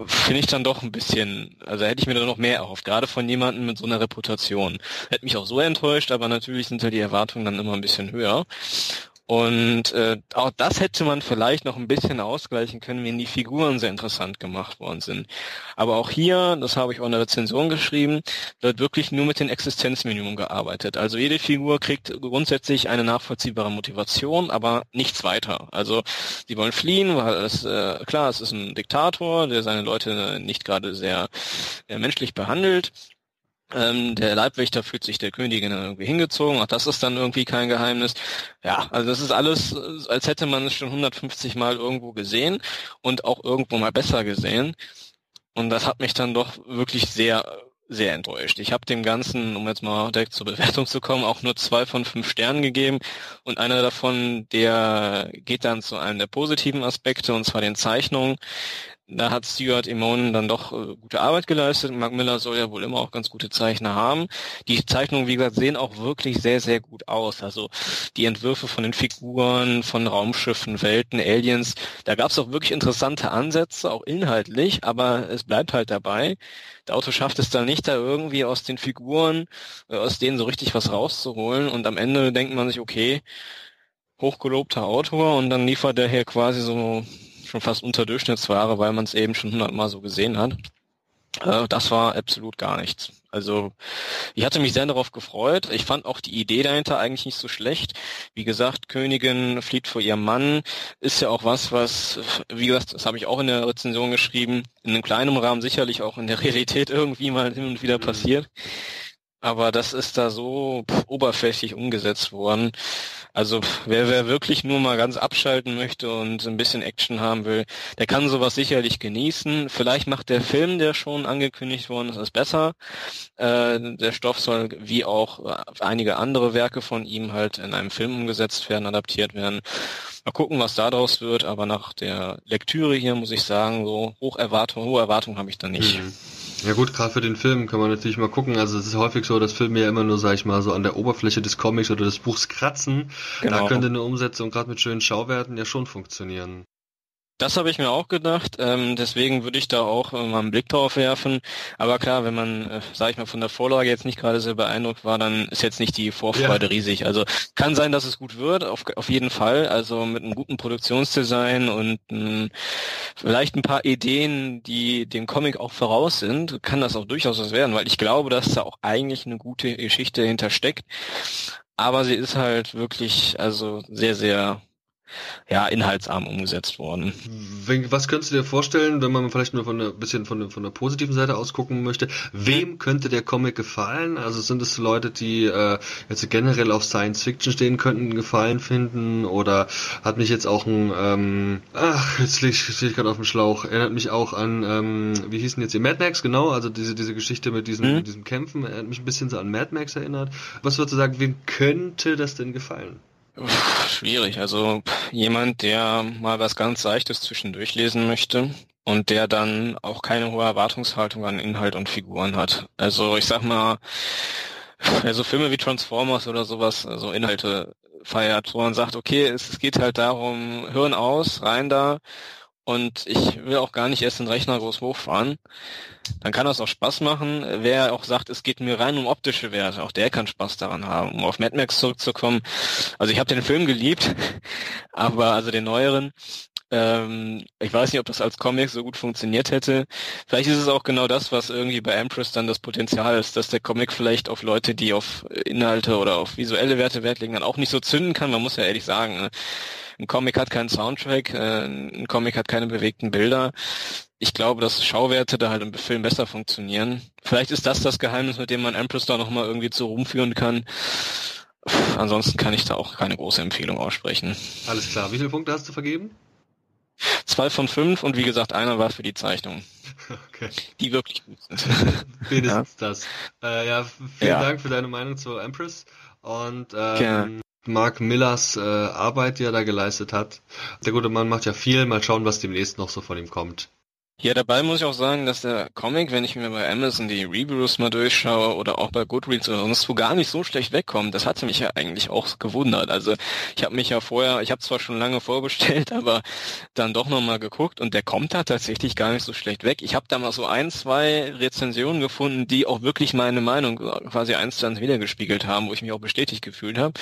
finde ich dann doch ein bisschen, also hätte ich mir da noch mehr erhofft, gerade von jemandem mit so einer Reputation. Hätte mich auch so enttäuscht, aber natürlich sind ja die Erwartungen dann immer ein bisschen höher. Und äh, auch das hätte man vielleicht noch ein bisschen ausgleichen können, wenn die Figuren sehr interessant gemacht worden sind. Aber auch hier, das habe ich auch in der Rezension geschrieben, wird wirklich nur mit dem Existenzminimum gearbeitet. Also jede Figur kriegt grundsätzlich eine nachvollziehbare Motivation, aber nichts weiter. Also die wollen fliehen, weil es äh, klar, es ist ein Diktator, der seine Leute nicht gerade sehr, sehr menschlich behandelt ähm, der Leibwächter fühlt sich der Königin irgendwie hingezogen, auch das ist dann irgendwie kein Geheimnis. Ja, also das ist alles, als hätte man es schon 150 Mal irgendwo gesehen und auch irgendwo mal besser gesehen. Und das hat mich dann doch wirklich sehr, sehr enttäuscht. Ich habe dem Ganzen, um jetzt mal direkt zur Bewertung zu kommen, auch nur zwei von fünf Sternen gegeben. Und einer davon, der geht dann zu einem der positiven Aspekte, und zwar den Zeichnungen. Da hat Stuart Immonen dann doch äh, gute Arbeit geleistet. Mark Miller soll ja wohl immer auch ganz gute Zeichner haben. Die Zeichnungen, wie gesagt, sehen auch wirklich sehr, sehr gut aus. Also die Entwürfe von den Figuren, von Raumschiffen, Welten, Aliens, da gab es auch wirklich interessante Ansätze, auch inhaltlich, aber es bleibt halt dabei. Der Autor schafft es dann nicht, da irgendwie aus den Figuren, äh, aus denen so richtig was rauszuholen und am Ende denkt man sich, okay, hochgelobter Autor und dann liefert der hier quasi so schon fast unter Durchschnittsware, weil man es eben schon hundertmal so gesehen hat. Äh, das war absolut gar nichts. Also ich hatte mich sehr darauf gefreut. Ich fand auch die Idee dahinter eigentlich nicht so schlecht. Wie gesagt, Königin flieht vor ihrem Mann ist ja auch was, was, wie gesagt, das habe ich auch in der Rezension geschrieben, in einem kleinen Rahmen sicherlich auch in der [LAUGHS] Realität irgendwie mal hin und wieder passiert. Aber das ist da so oberflächlich umgesetzt worden. Also wer, wer wirklich nur mal ganz abschalten möchte und ein bisschen Action haben will, der kann sowas sicherlich genießen. Vielleicht macht der Film, der schon angekündigt worden ist, es besser. Äh, der Stoff soll wie auch einige andere Werke von ihm halt in einem Film umgesetzt werden, adaptiert werden. Mal gucken, was daraus wird, aber nach der Lektüre hier muss ich sagen, so hoch Erwartung, hohe Erwartungen habe ich da nicht. Mhm. Ja gut, gerade für den Film kann man natürlich mal gucken. Also es ist häufig so, dass Filme ja immer nur, sag ich mal, so an der Oberfläche des Comics oder des Buchs kratzen. Genau. Da könnte eine Umsetzung gerade mit schönen Schauwerten ja schon funktionieren. Das habe ich mir auch gedacht, ähm, deswegen würde ich da auch äh, mal einen Blick drauf werfen. Aber klar, wenn man, äh, sage ich mal, von der Vorlage jetzt nicht gerade sehr beeindruckt war, dann ist jetzt nicht die Vorfreude ja. riesig. Also kann sein, dass es gut wird, auf, auf jeden Fall. Also mit einem guten Produktionsdesign und ähm, vielleicht ein paar Ideen, die dem Comic auch voraus sind, kann das auch durchaus was werden, weil ich glaube, dass da auch eigentlich eine gute Geschichte hintersteckt. Aber sie ist halt wirklich, also sehr, sehr ja, inhaltsarm umgesetzt worden. Was könntest du dir vorstellen, wenn man vielleicht nur von ein bisschen von der, von der positiven Seite aus gucken möchte? Wem könnte der Comic gefallen? Also sind es Leute, die äh, jetzt generell auf Science Fiction stehen könnten, gefallen finden? Oder hat mich jetzt auch ein, ähm, ach, jetzt stehe ich, ich gerade auf dem Schlauch, erinnert mich auch an, ähm, wie hießen jetzt die Mad Max, genau, also diese, diese Geschichte mit diesem, mhm. mit diesem Kämpfen, erinnert mich ein bisschen so an Mad Max erinnert. Was würdest du sagen, wem könnte das denn gefallen? Schwierig. Also jemand, der mal was ganz Seichtes zwischendurch lesen möchte und der dann auch keine hohe Erwartungshaltung an Inhalt und Figuren hat. Also ich sag mal, also Filme wie Transformers oder sowas, also Inhalte feiert, wo man sagt, okay, es, geht halt darum, Hirn aus, rein da und ich will auch gar nicht erst den Rechner groß hochfahren, dann kann das auch Spaß machen. Wer auch sagt, es geht mir rein um optische Werte, auch der kann Spaß daran haben. Um auf Mad Max zurückzukommen, also ich habe den Film geliebt, [LAUGHS] aber also den neueren, ähm, ich weiß nicht, ob das als Comic so gut funktioniert hätte. Vielleicht ist es auch genau das, was irgendwie bei Empress dann das Potenzial ist, dass der Comic vielleicht auf Leute, die auf Inhalte oder auf visuelle Werte Wert legen, dann auch nicht so zünden kann. Man muss ja ehrlich sagen, ne? Ein Comic hat keinen Soundtrack, äh, ein Comic hat keine bewegten Bilder. Ich glaube, dass Schauwerte da halt im Film besser funktionieren. Vielleicht ist das das Geheimnis, mit dem man Empress da nochmal irgendwie zu rumführen kann. Ansonsten kann ich da auch keine große Empfehlung aussprechen. Alles klar. Wie viele Punkte hast du vergeben? Zwei von fünf und wie gesagt, einer war für die Zeichnung. [LAUGHS] Okay. Die wirklich gut sind. [LAUGHS] Wenigstens ja. das. Äh, ja, vielen ja. Dank für deine Meinung zur Empress. Und ähm, Mark Millers äh, Arbeit, die er da geleistet hat. Der gute Mann macht ja viel. Mal schauen, was demnächst noch so von ihm kommt. Ja, dabei muss ich auch sagen, dass der Comic, wenn ich mir bei Amazon die Reviews mal durchschaue oder auch bei Goodreads oder sonst wo gar nicht so schlecht wegkommt. Das hatte mich ja eigentlich auch gewundert. Also ich habe mich ja vorher, ich habe zwar schon lange vorbestellt, [LAUGHS] aber dann doch nochmal geguckt und der kommt da tatsächlich gar nicht so schlecht weg. Ich habe da mal so ein, zwei Rezensionen gefunden, die auch wirklich meine Meinung quasi eins zu eins wiedergespiegelt haben, wo ich mich auch bestätigt gefühlt habe.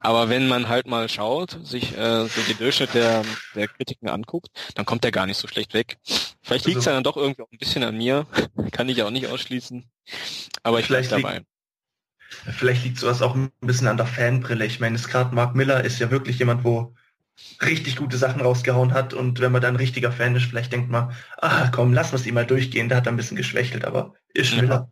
Aber wenn man halt mal schaut, sich äh, so die Durchschnitt der, der Kritiken anguckt, dann kommt der gar nicht so schlecht weg. Vielleicht liegt es also, ja dann doch irgendwie auch ein bisschen an mir. [LAUGHS] Kann ich auch nicht ausschließen. Aber ich bleibe dabei. Liegt, vielleicht liegt sowas auch ein bisschen an der Fanbrille. Ich meine, gerade Mark Miller ist ja wirklich jemand, wo richtig gute Sachen rausgehauen hat und wenn man dann ein richtiger Fan ist, vielleicht denkt man, ah komm, lass uns ihn mal durchgehen, der hat ein bisschen geschwächelt, aber Ist ja.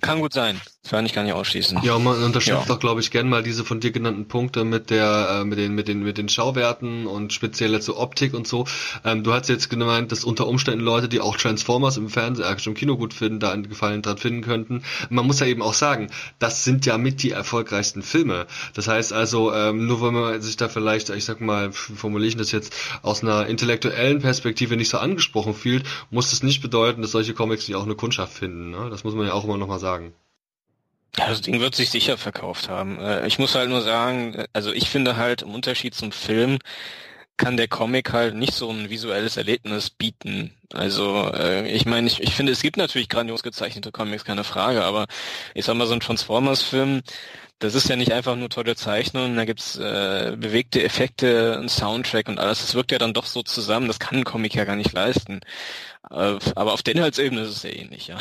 Kann gut sein. Das kann ich gar nicht ausschließen. Ja, man unterschätzt ja. doch, glaube ich, gern mal diese von dir genannten Punkte mit der, äh, mit den, mit den, mit den Schauwerten und speziell zur Optik und so. Ähm, du hast jetzt gemeint, dass unter Umständen Leute, die auch Transformers im Fernsehen, äh, im Kino gut finden, da einen Gefallen dran finden könnten. Man muss ja eben auch sagen, das sind ja mit die erfolgreichsten Filme. Das heißt also, ähm, nur wenn man sich da vielleicht, ich sag mal, formuliere ich das jetzt aus einer intellektuellen Perspektive nicht so angesprochen fühlt, muss das nicht bedeuten, dass solche Comics nicht auch eine Kunst Kundschaft finden. Ne? Das muss man ja auch immer nochmal sagen. Ja, das Ding wird sich sicher verkauft haben. Äh, ich muss halt nur sagen, also ich finde halt im Unterschied zum Film kann der Comic halt nicht so ein visuelles Erlebnis bieten. Also äh, ich meine, ich, ich finde, es gibt natürlich grandios gezeichnete Comics, keine Frage, aber ich sag mal, so ein Transformers-Film, das ist ja nicht einfach nur tolle Zeichnungen, da gibt's äh, bewegte Effekte, ein Soundtrack und alles. Das wirkt ja dann doch so zusammen, das kann ein Comic ja gar nicht leisten. Äh, aber auf der Inhaltsebene ist es ja ähnlich, ja.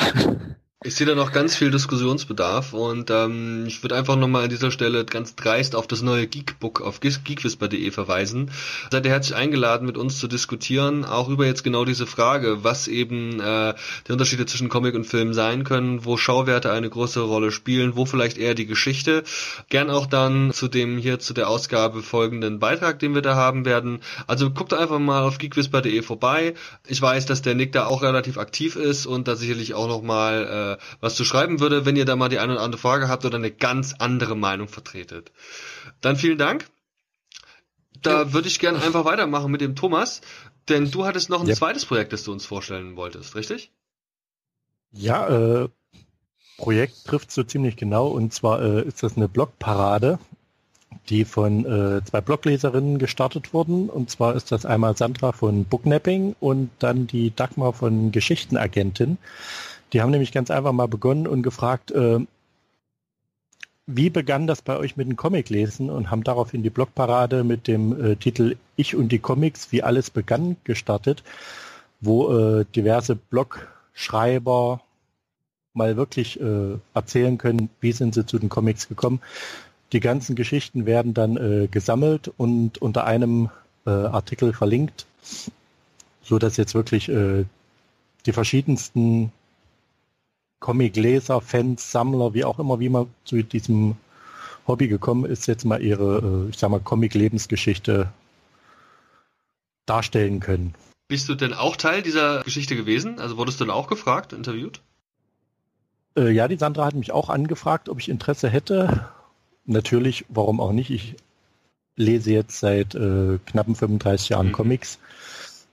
Ich sehe da noch ganz viel Diskussionsbedarf und ähm, ich würde einfach nochmal an dieser Stelle ganz dreist auf das neue Geekbook auf geekwhisper.de verweisen. Seid ihr herzlich eingeladen, mit uns zu diskutieren, auch über jetzt genau diese Frage, was eben äh, die Unterschiede zwischen Comic und Film sein können, wo Schauwerte eine größere Rolle spielen, wo vielleicht eher die Geschichte. Gern auch dann zu dem hier zu der Ausgabe folgenden Beitrag, den wir da haben werden. Also guckt einfach mal auf geekwhisper.de vorbei. Ich weiß, dass der Nick da auch relativ aktiv ist und da sicherlich auch nochmal äh, was zu schreiben würde, wenn ihr da mal die eine oder andere Frage habt oder eine ganz andere Meinung vertretet. Dann vielen Dank. Da ja. würde ich gerne einfach weitermachen mit dem Thomas, denn du hattest noch ein ja. zweites Projekt, das du uns vorstellen wolltest, richtig? Ja, äh, Projekt trifft so ziemlich genau und zwar äh, ist das eine Blogparade, die von äh, zwei Blogleserinnen gestartet wurden und zwar ist das einmal Sandra von Booknapping und dann die Dagmar von Geschichtenagentin. Die haben nämlich ganz einfach mal begonnen und gefragt, äh, wie begann das bei euch mit dem Comic-Lesen und haben daraufhin die Blogparade mit dem äh, Titel Ich und die Comics, wie alles begann, gestartet, wo äh, diverse Blogschreiber mal wirklich äh, erzählen können, wie sind sie zu den Comics gekommen. Die ganzen Geschichten werden dann äh, gesammelt und unter einem äh, Artikel verlinkt, so dass jetzt wirklich äh, die verschiedensten Comic-Leser, Fans, Sammler, wie auch immer, wie man zu diesem Hobby gekommen ist, jetzt mal ihre, äh, ich sag mal, Comic-Lebensgeschichte darstellen können. Bist du denn auch Teil dieser Geschichte gewesen? Also wurdest du dann auch gefragt, interviewt? Äh, ja, die Sandra hat mich auch angefragt, ob ich Interesse hätte. Natürlich, warum auch nicht? Ich lese jetzt seit äh, knappen 35 Jahren mhm. Comics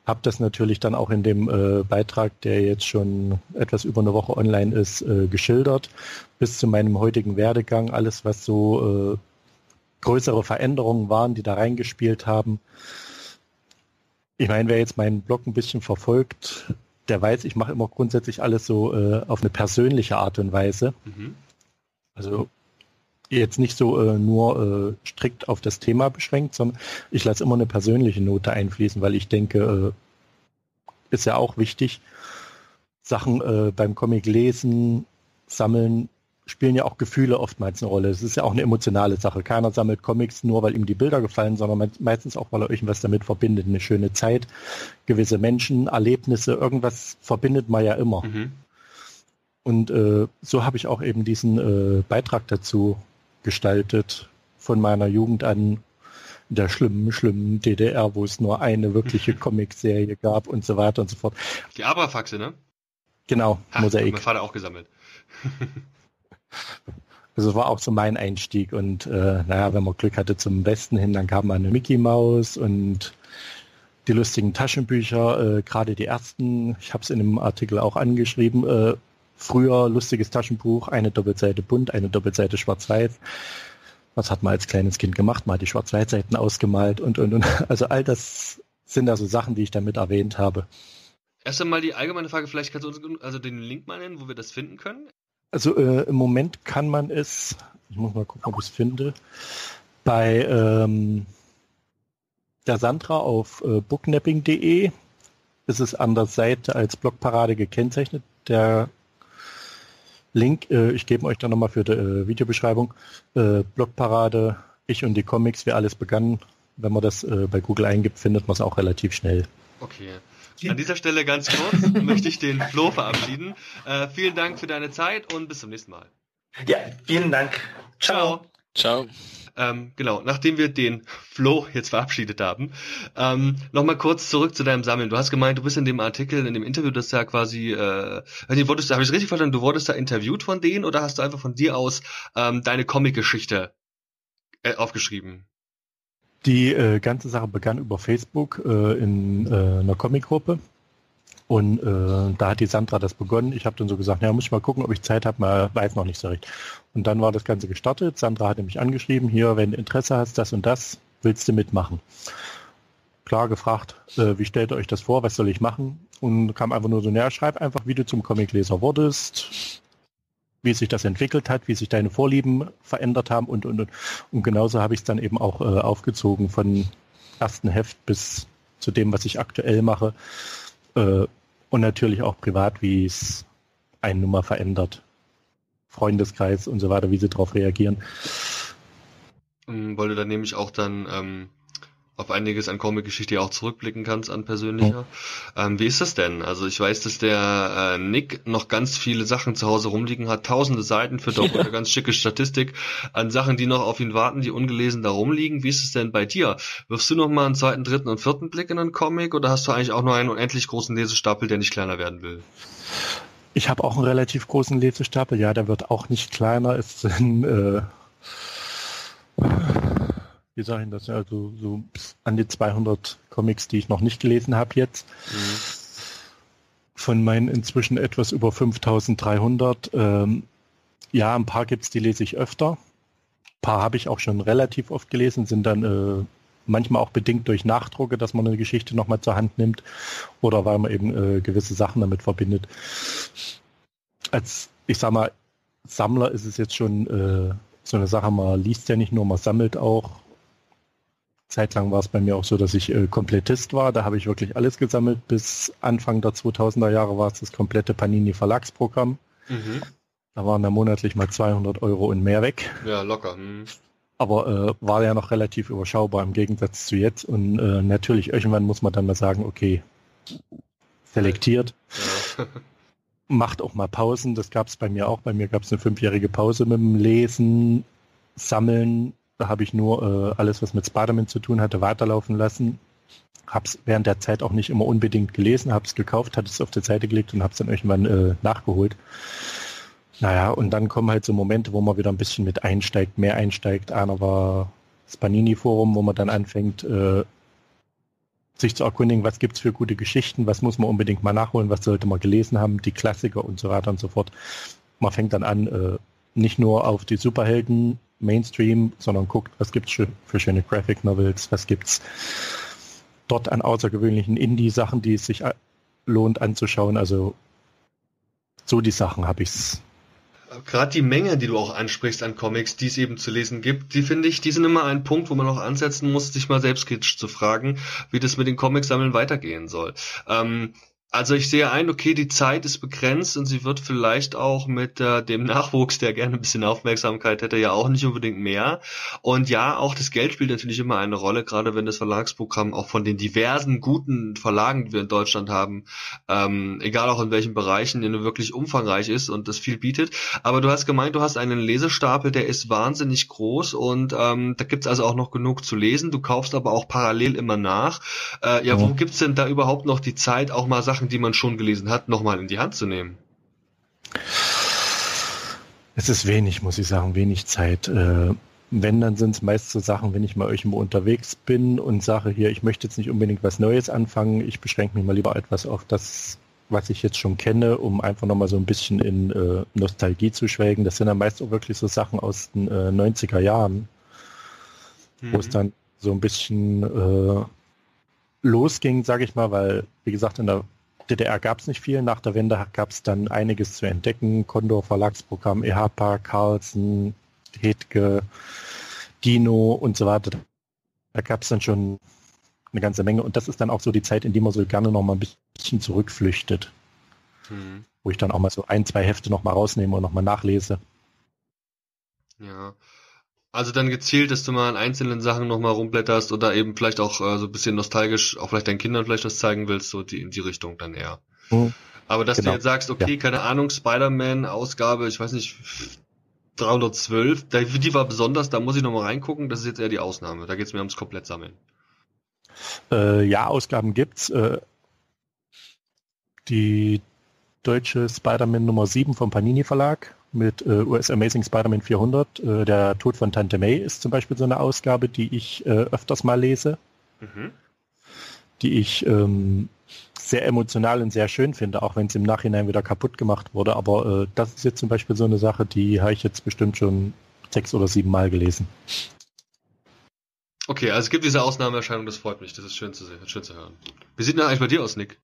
habe das natürlich dann auch in dem äh, Beitrag, der jetzt schon etwas über eine Woche online ist, äh, geschildert, bis zu meinem heutigen Werdegang, alles was so äh, größere Veränderungen waren, die da reingespielt haben. Ich meine, wer jetzt meinen Blog ein bisschen verfolgt, der weiß, ich mache immer grundsätzlich alles so äh, auf eine persönliche Art und Weise. Mhm. Also jetzt nicht so äh, nur äh, strikt auf das Thema beschränkt, sondern ich lasse immer eine persönliche Note einfließen, weil ich denke, äh, ist ja auch wichtig, Sachen äh, beim Comic lesen, sammeln, spielen ja auch Gefühle oftmals eine Rolle. Es ist ja auch eine emotionale Sache. Keiner sammelt Comics nur, weil ihm die Bilder gefallen, sondern meistens auch, weil er irgendwas damit verbindet. Eine schöne Zeit, gewisse Menschen, Erlebnisse, irgendwas verbindet man ja immer. Mhm. Und äh, so habe ich auch eben diesen äh, Beitrag dazu gestaltet von meiner Jugend an in der schlimmen, schlimmen DDR, wo es nur eine wirkliche [LAUGHS] Comicserie gab und so weiter und so fort. Die Abrafaxe, ne? Genau, Ach, Mosaik. Mein Vater auch gesammelt. [LAUGHS] also war auch so mein Einstieg und äh, naja, wenn man Glück hatte zum Westen hin, dann kam eine Mickey Maus und die lustigen Taschenbücher, äh, gerade die ersten, ich habe es in einem Artikel auch angeschrieben, äh, früher lustiges Taschenbuch, eine Doppelseite bunt, eine Doppelseite schwarz-weiß. Was hat man als kleines Kind gemacht? Hat die Schwarz-Weiß-Seiten ausgemalt und, und, und. [LAUGHS] Also all das sind also Sachen, die ich damit erwähnt habe. Erst einmal die allgemeine Frage, vielleicht kannst du uns also den Link mal nennen, wo wir das finden können? Also äh, im Moment kann man es, ich muss mal gucken, ob ich es finde, bei ähm, der Sandra auf äh, booknapping.de ist es an der Seite als Blogparade gekennzeichnet. Der Link, äh, ich gebe euch dann nochmal für die äh, Videobeschreibung. Äh, Blogparade, ich und die Comics, wie alles begann. Wenn man das äh, bei Google eingibt, findet man es auch relativ schnell. Okay. An dieser Stelle ganz kurz [LAUGHS] möchte ich den Flo verabschieden. Äh, vielen Dank für deine Zeit und bis zum nächsten Mal. Ja, vielen Dank. Ciao. Ciao. Ähm, genau, nachdem wir den Flo jetzt verabschiedet haben, ähm, nochmal kurz zurück zu deinem Sammeln. Du hast gemeint, du bist in dem Artikel, in dem Interview, das ja quasi, äh, wurdest, habe ich es richtig verstanden, du wurdest da interviewt von denen oder hast du einfach von dir aus ähm, deine Comic-Geschichte äh, aufgeschrieben? Die äh, ganze Sache begann über Facebook äh, in äh, einer Comicgruppe. Und äh, da hat die Sandra das begonnen. Ich habe dann so gesagt, ja, muss ich mal gucken, ob ich Zeit habe, mal weiß noch nicht so recht. Und dann war das Ganze gestartet. Sandra hatte mich angeschrieben, hier, wenn du Interesse hast, das und das, willst du mitmachen? Klar gefragt, äh, wie stellt ihr euch das vor, was soll ich machen? Und kam einfach nur so, naja, schreib einfach, wie du zum Comicleser wurdest, wie sich das entwickelt hat, wie sich deine Vorlieben verändert haben und, und, und. Und genauso habe ich es dann eben auch äh, aufgezogen von ersten Heft bis zu dem, was ich aktuell mache. Äh, und natürlich auch privat, wie es eine Nummer verändert. Freundeskreis und so weiter, wie sie darauf reagieren. Hm, weil du dann nämlich auch dann ähm, auf einiges an Comic-Geschichte auch zurückblicken kannst an persönlicher. Ja. Ähm, wie ist das denn? Also ich weiß, dass der äh, Nick noch ganz viele Sachen zu Hause rumliegen hat, tausende Seiten für doch eine ganz schicke Statistik an Sachen, die noch auf ihn warten, die ungelesen da rumliegen. Wie ist es denn bei dir? Wirfst du noch mal einen zweiten, dritten und vierten Blick in einen Comic oder hast du eigentlich auch nur einen unendlich großen Lesestapel, der nicht kleiner werden will? Ich habe auch einen relativ großen Lesestapel, ja, der wird auch nicht kleiner. Es sind äh, wie sage ich das, also so an die 200 Comics, die ich noch nicht gelesen habe jetzt. Mhm. Von meinen inzwischen etwas über 5300. Ähm, ja, ein paar gibt's, die lese ich öfter. Ein paar habe ich auch schon relativ oft gelesen, sind dann äh, manchmal auch bedingt durch Nachdrucke, dass man eine Geschichte nochmal zur Hand nimmt oder weil man eben äh, gewisse Sachen damit verbindet. Als, ich sag mal, Sammler ist es jetzt schon äh, so eine Sache, man liest ja nicht nur, man sammelt auch Zeitlang war es bei mir auch so, dass ich äh, Komplettist war. Da habe ich wirklich alles gesammelt. Bis Anfang der 2000er Jahre war es das komplette Panini Verlagsprogramm. Mhm. Da waren dann monatlich mal 200 Euro und mehr weg. Ja, locker. Mhm. Aber äh, war ja noch relativ überschaubar im Gegensatz zu jetzt. Und äh, natürlich, irgendwann muss man dann mal sagen, okay, selektiert. Ja. [LAUGHS] Macht auch mal Pausen. Das gab es bei mir auch. Bei mir gab es eine fünfjährige Pause mit dem Lesen, Sammeln, da habe ich nur äh, alles, was mit Spider-Man zu tun hatte, weiterlaufen lassen. Habe es während der Zeit auch nicht immer unbedingt gelesen, habe es gekauft, hatte es auf die Seite gelegt und habe es dann irgendwann äh, nachgeholt. Naja, und dann kommen halt so Momente, wo man wieder ein bisschen mit einsteigt, mehr einsteigt. Einer war das Panini-Forum, wo man dann anfängt, äh, sich zu erkundigen, was gibt's für gute Geschichten, was muss man unbedingt mal nachholen, was sollte man gelesen haben, die Klassiker und so weiter und so fort. Man fängt dann an, äh, nicht nur auf die Superhelden Mainstream, sondern guckt, was gibt's für schöne Graphic Novels, was gibt's dort an außergewöhnlichen Indie-Sachen, die es sich lohnt anzuschauen. Also so die Sachen habe ich's. Gerade die Menge, die du auch ansprichst an Comics, die es eben zu lesen gibt, die finde ich, die sind immer ein Punkt, wo man auch ansetzen muss, sich mal selbstkritisch zu fragen, wie das mit den Comics-Sammeln weitergehen soll. Ähm, also ich sehe ein, okay, die Zeit ist begrenzt und sie wird vielleicht auch mit äh, dem Nachwuchs, der gerne ein bisschen Aufmerksamkeit hätte, ja auch nicht unbedingt mehr. Und ja, auch das Geld spielt natürlich immer eine Rolle, gerade wenn das Verlagsprogramm auch von den diversen guten Verlagen, die wir in Deutschland haben, ähm, egal auch in welchen Bereichen, in wirklich umfangreich ist und das viel bietet. Aber du hast gemeint, du hast einen Lesestapel, der ist wahnsinnig groß und ähm, da gibt's also auch noch genug zu lesen. Du kaufst aber auch parallel immer nach. Äh, ja, ja, wo gibt's denn da überhaupt noch die Zeit, auch mal Sachen Sachen, die man schon gelesen hat, nochmal in die Hand zu nehmen? Es ist wenig, muss ich sagen, wenig Zeit. Äh, wenn, dann sind es meist so Sachen, wenn ich mal irgendwo unterwegs bin und sage hier, ich möchte jetzt nicht unbedingt was Neues anfangen, ich beschränke mich mal lieber etwas auf das, was ich jetzt schon kenne, um einfach nochmal so ein bisschen in äh, Nostalgie zu schwelgen. Das sind dann meist auch wirklich so Sachen aus den äh, 90er Jahren, mhm. wo es mhm. dann so ein bisschen äh, losging, sage ich mal, weil, wie gesagt, in der DDR gab es nicht viel. Nach der Wende gab es dann einiges zu entdecken. Condor Verlagsprogramm, EHPA, Carlsen, Hetke, Dino und so weiter. Da gab es dann schon eine ganze Menge. Und das ist dann auch so die Zeit, in die man so gerne noch mal ein bisschen zurückflüchtet. Hm. Wo ich dann auch mal so ein, zwei Hefte noch mal rausnehme und noch mal nachlese. Ja. Also dann gezielt, dass du mal an einzelnen Sachen nochmal rumblätterst oder eben vielleicht auch äh, so ein bisschen nostalgisch, auch vielleicht deinen Kindern vielleicht was zeigen willst, so die in die Richtung dann eher. Mhm. Aber dass genau. du jetzt sagst, okay, ja. keine Ahnung, Spider-Man-Ausgabe, ich weiß nicht, 312, die war besonders, da muss ich nochmal reingucken, das ist jetzt eher die Ausnahme. Da geht es mir ums Komplettsammeln. Äh, ja, Ausgaben gibt's. Äh, die deutsche Spider-Man Nummer 7 vom Panini Verlag mit äh, US Amazing Spider-Man 400. Äh, der Tod von Tante May ist zum Beispiel so eine Ausgabe, die ich äh, öfters mal lese, mhm. die ich ähm, sehr emotional und sehr schön finde, auch wenn es im Nachhinein wieder kaputt gemacht wurde. Aber äh, das ist jetzt zum Beispiel so eine Sache, die habe ich jetzt bestimmt schon sechs oder sieben Mal gelesen. Okay, also es gibt diese Ausnahmeerscheinung, das freut mich, das ist schön zu sehen, schön zu hören. Wie sieht denn eigentlich bei dir aus, Nick?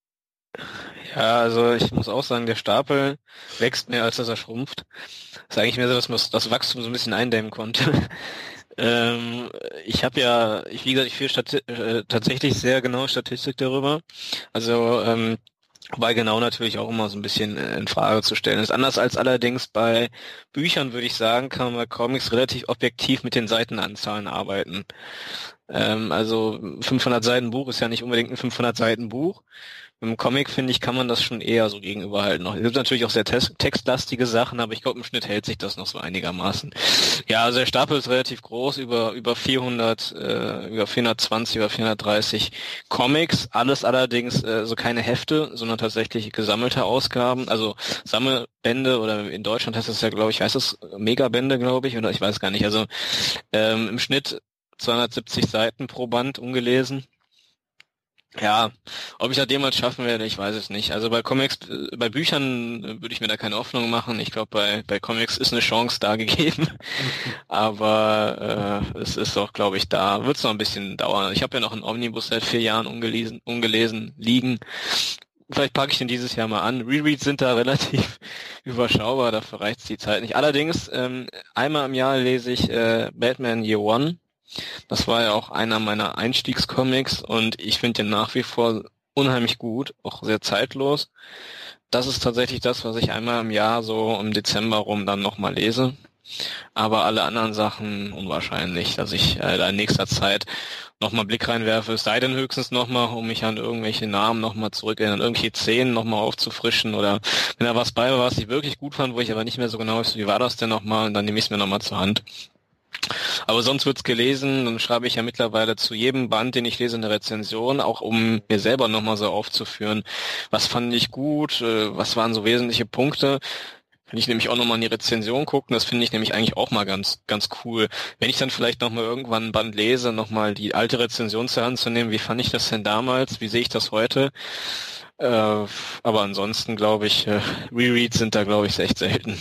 Ja, also ich muss auch sagen, der Stapel wächst mehr, als dass er schrumpft. Das ist eigentlich mehr so, dass man das Wachstum so ein bisschen eindämmen konnte. [LAUGHS] ähm, ich habe ja, ich, wie gesagt, ich führe Stati äh, tatsächlich sehr genaue Statistik darüber. Also ähm, Wobei genau natürlich auch immer so ein bisschen äh, in Frage zu stellen ist. Anders als allerdings bei Büchern, würde ich sagen, kann man bei Comics relativ objektiv mit den Seitenanzahlen arbeiten. Ähm, also 500 Seiten Buch ist ja nicht unbedingt ein 500 Seiten Buch. Im Comic, finde ich, kann man das schon eher so gegenüberhalten. Es gibt natürlich auch sehr textlastige Sachen, aber ich glaube, im Schnitt hält sich das noch so einigermaßen. Ja, also der Stapel ist relativ groß, über, über 400, äh, über 420, über 430 Comics. Alles allerdings äh, so keine Hefte, sondern tatsächlich gesammelte Ausgaben. Also Sammelbände oder in Deutschland heißt das ja, glaube ich, heißt das Megabände, glaube ich, oder ich weiß gar nicht. Also ähm, im Schnitt 270 Seiten pro Band ungelesen. Ja, ob ich das jemals schaffen werde, ich weiß es nicht. Also bei Comics, äh, bei Büchern äh, würde ich mir da keine Hoffnung machen. Ich glaube, bei, bei Comics ist eine Chance da [LAUGHS] gegeben. Aber äh, es ist auch, glaube ich, da wird es noch ein bisschen dauern. Ich habe ja noch einen Omnibus seit vier Jahren ungelesen, ungelesen liegen. Vielleicht packe ich den dieses Jahr mal an. Rereads sind da [LAUGHS] relativ überschaubar, dafür reicht die Zeit nicht. Allerdings, ähm, einmal im Jahr lese ich äh, Batman Year One das war ja auch einer meiner Einstiegscomics und ich finde den nach wie vor unheimlich gut, auch sehr zeitlos. Das ist tatsächlich das, was ich einmal im Jahr so im Dezember rum dann nochmal lese. Aber alle anderen Sachen unwahrscheinlich, dass ich äh, da in nächster Zeit nochmal Blick reinwerfe, es sei denn höchstens nochmal, um mich an irgendwelche Namen nochmal zurückerinnern, irgendwelche Szenen nochmal aufzufrischen oder wenn da was bei war, was ich wirklich gut fand, wo ich aber nicht mehr so genau weiß, wie war das denn nochmal, dann nehme ich es mir nochmal zur Hand. Aber sonst wird's gelesen, dann schreibe ich ja mittlerweile zu jedem Band, den ich lese, eine Rezension, auch um mir selber nochmal so aufzuführen, was fand ich gut, äh, was waren so wesentliche Punkte. Kann ich nämlich auch nochmal in die Rezension gucken, das finde ich nämlich eigentlich auch mal ganz, ganz cool. Wenn ich dann vielleicht nochmal irgendwann ein Band lese, nochmal die alte Rezension zur Hand zu nehmen, wie fand ich das denn damals, wie sehe ich das heute? Äh, aber ansonsten glaube ich, äh, Rereads sind da glaube ich echt selten.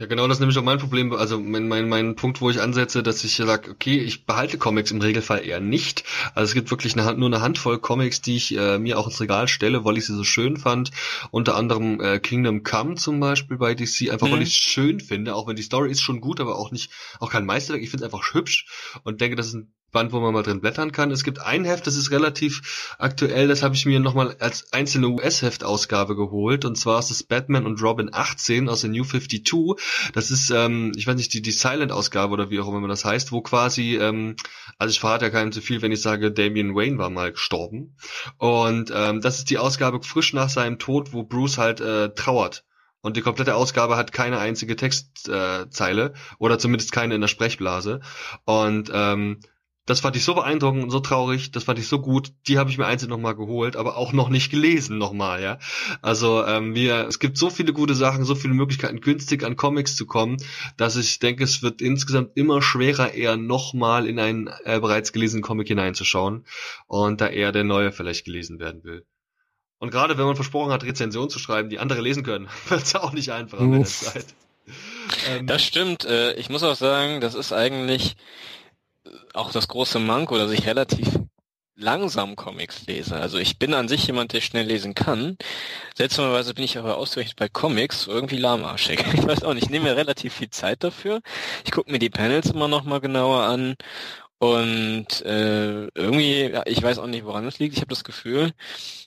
Ja, genau, das ist nämlich auch mein Problem, also mein, mein, mein Punkt, wo ich ansetze, dass ich sage, okay, ich behalte Comics im Regelfall eher nicht. Also es gibt wirklich eine, nur eine Handvoll Comics, die ich äh, mir auch ins Regal stelle, weil ich sie so schön fand. Unter anderem äh, Kingdom Come zum Beispiel bei DC, einfach mhm. weil ich es schön finde, auch wenn die Story ist schon gut, aber auch nicht, auch kein Meisterwerk. Ich finde es einfach hübsch und denke, das ist ein Band, wo man mal drin blättern kann. Es gibt ein Heft, das ist relativ aktuell, das habe ich mir nochmal als einzelne US-Heftausgabe geholt. Und zwar ist es Batman und Robin 18 aus der New 52. Das ist, ähm, ich weiß nicht, die, die Silent-Ausgabe oder wie auch immer das heißt, wo quasi, ähm, also ich verrate ja keinem zu viel, wenn ich sage, Damian Wayne war mal gestorben. Und ähm, das ist die Ausgabe frisch nach seinem Tod, wo Bruce halt äh, trauert. Und die komplette Ausgabe hat keine einzige Textzeile äh, oder zumindest keine in der Sprechblase. Und ähm, das fand ich so beeindruckend und so traurig, das fand ich so gut, die habe ich mir einzeln nochmal geholt, aber auch noch nicht gelesen nochmal, ja. Also ähm, wir, es gibt so viele gute Sachen, so viele Möglichkeiten, günstig an Comics zu kommen, dass ich denke, es wird insgesamt immer schwerer, eher nochmal in einen äh, bereits gelesenen Comic hineinzuschauen und da eher der neue vielleicht gelesen werden will. Und gerade wenn man versprochen hat, Rezensionen zu schreiben, die andere lesen können, [LAUGHS] wird es auch nicht einfacher mit der Zeit. Ähm, das stimmt. Äh, ich muss auch sagen, das ist eigentlich auch das große Manko, dass ich relativ langsam Comics lese. Also ich bin an sich jemand, der schnell lesen kann. Seltsamerweise bin ich aber ausgerechnet bei Comics irgendwie lahmarschig. [LAUGHS] Ich weiß auch nicht, ich nehme mir relativ viel Zeit dafür. Ich gucke mir die Panels immer noch mal genauer an und äh, irgendwie, ja, ich weiß auch nicht, woran es liegt. Ich habe das Gefühl,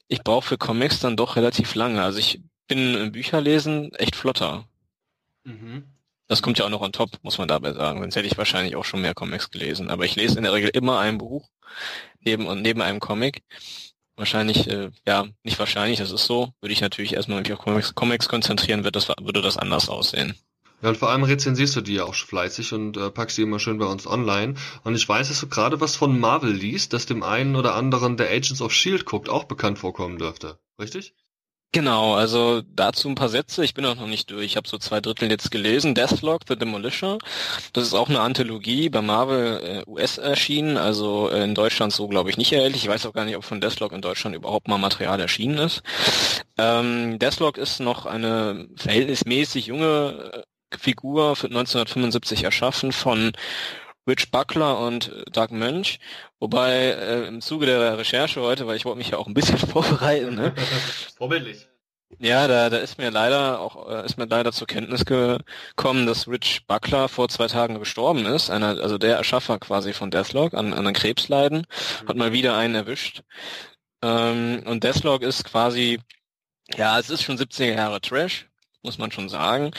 ich brauche für Comics dann doch relativ lange. Also ich bin im Bücherlesen echt flotter. Mhm. Das kommt ja auch noch on top, muss man dabei sagen. Sonst hätte ich wahrscheinlich auch schon mehr Comics gelesen. Aber ich lese in der Regel immer ein Buch neben und neben einem Comic. Wahrscheinlich, äh, ja, nicht wahrscheinlich, das ist so. Würde ich natürlich erstmal mich auf Comics, Comics konzentrieren, wird das, würde das anders aussehen. Ja, und vor allem rezensierst du die ja auch fleißig und äh, packst die immer schön bei uns online. Und ich weiß, dass du gerade was von Marvel liest, das dem einen oder anderen, der Agents of S.H.I.E.L.D. guckt, auch bekannt vorkommen dürfte. Richtig? Genau, also dazu ein paar Sätze. Ich bin auch noch nicht durch. Ich habe so zwei Drittel jetzt gelesen. Deathlock, The Demolisher. Das ist auch eine Anthologie bei Marvel äh, US erschienen, also äh, in Deutschland so, glaube ich, nicht erhältlich. Ich weiß auch gar nicht, ob von Deathlock in Deutschland überhaupt mal Material erschienen ist. Ähm, Deathlock ist noch eine verhältnismäßig junge äh, Figur für 1975 erschaffen von Rich Buckler und Doug Mönch. Wobei äh, im Zuge der Recherche heute, weil ich wollte mich ja auch ein bisschen [LAUGHS] vorbereiten, ne? [LAUGHS] Vorbildlich. Ja, da, da ist mir leider auch äh, ist mir leider zur Kenntnis gekommen, dass Rich Buckler vor zwei Tagen gestorben ist. Einer, also der Erschaffer quasi von Deathlock an, an einem Krebsleiden, mhm. hat mal wieder einen erwischt. Ähm, und Deathlock ist quasi, ja, es ist schon 70er Jahre Trash, muss man schon sagen.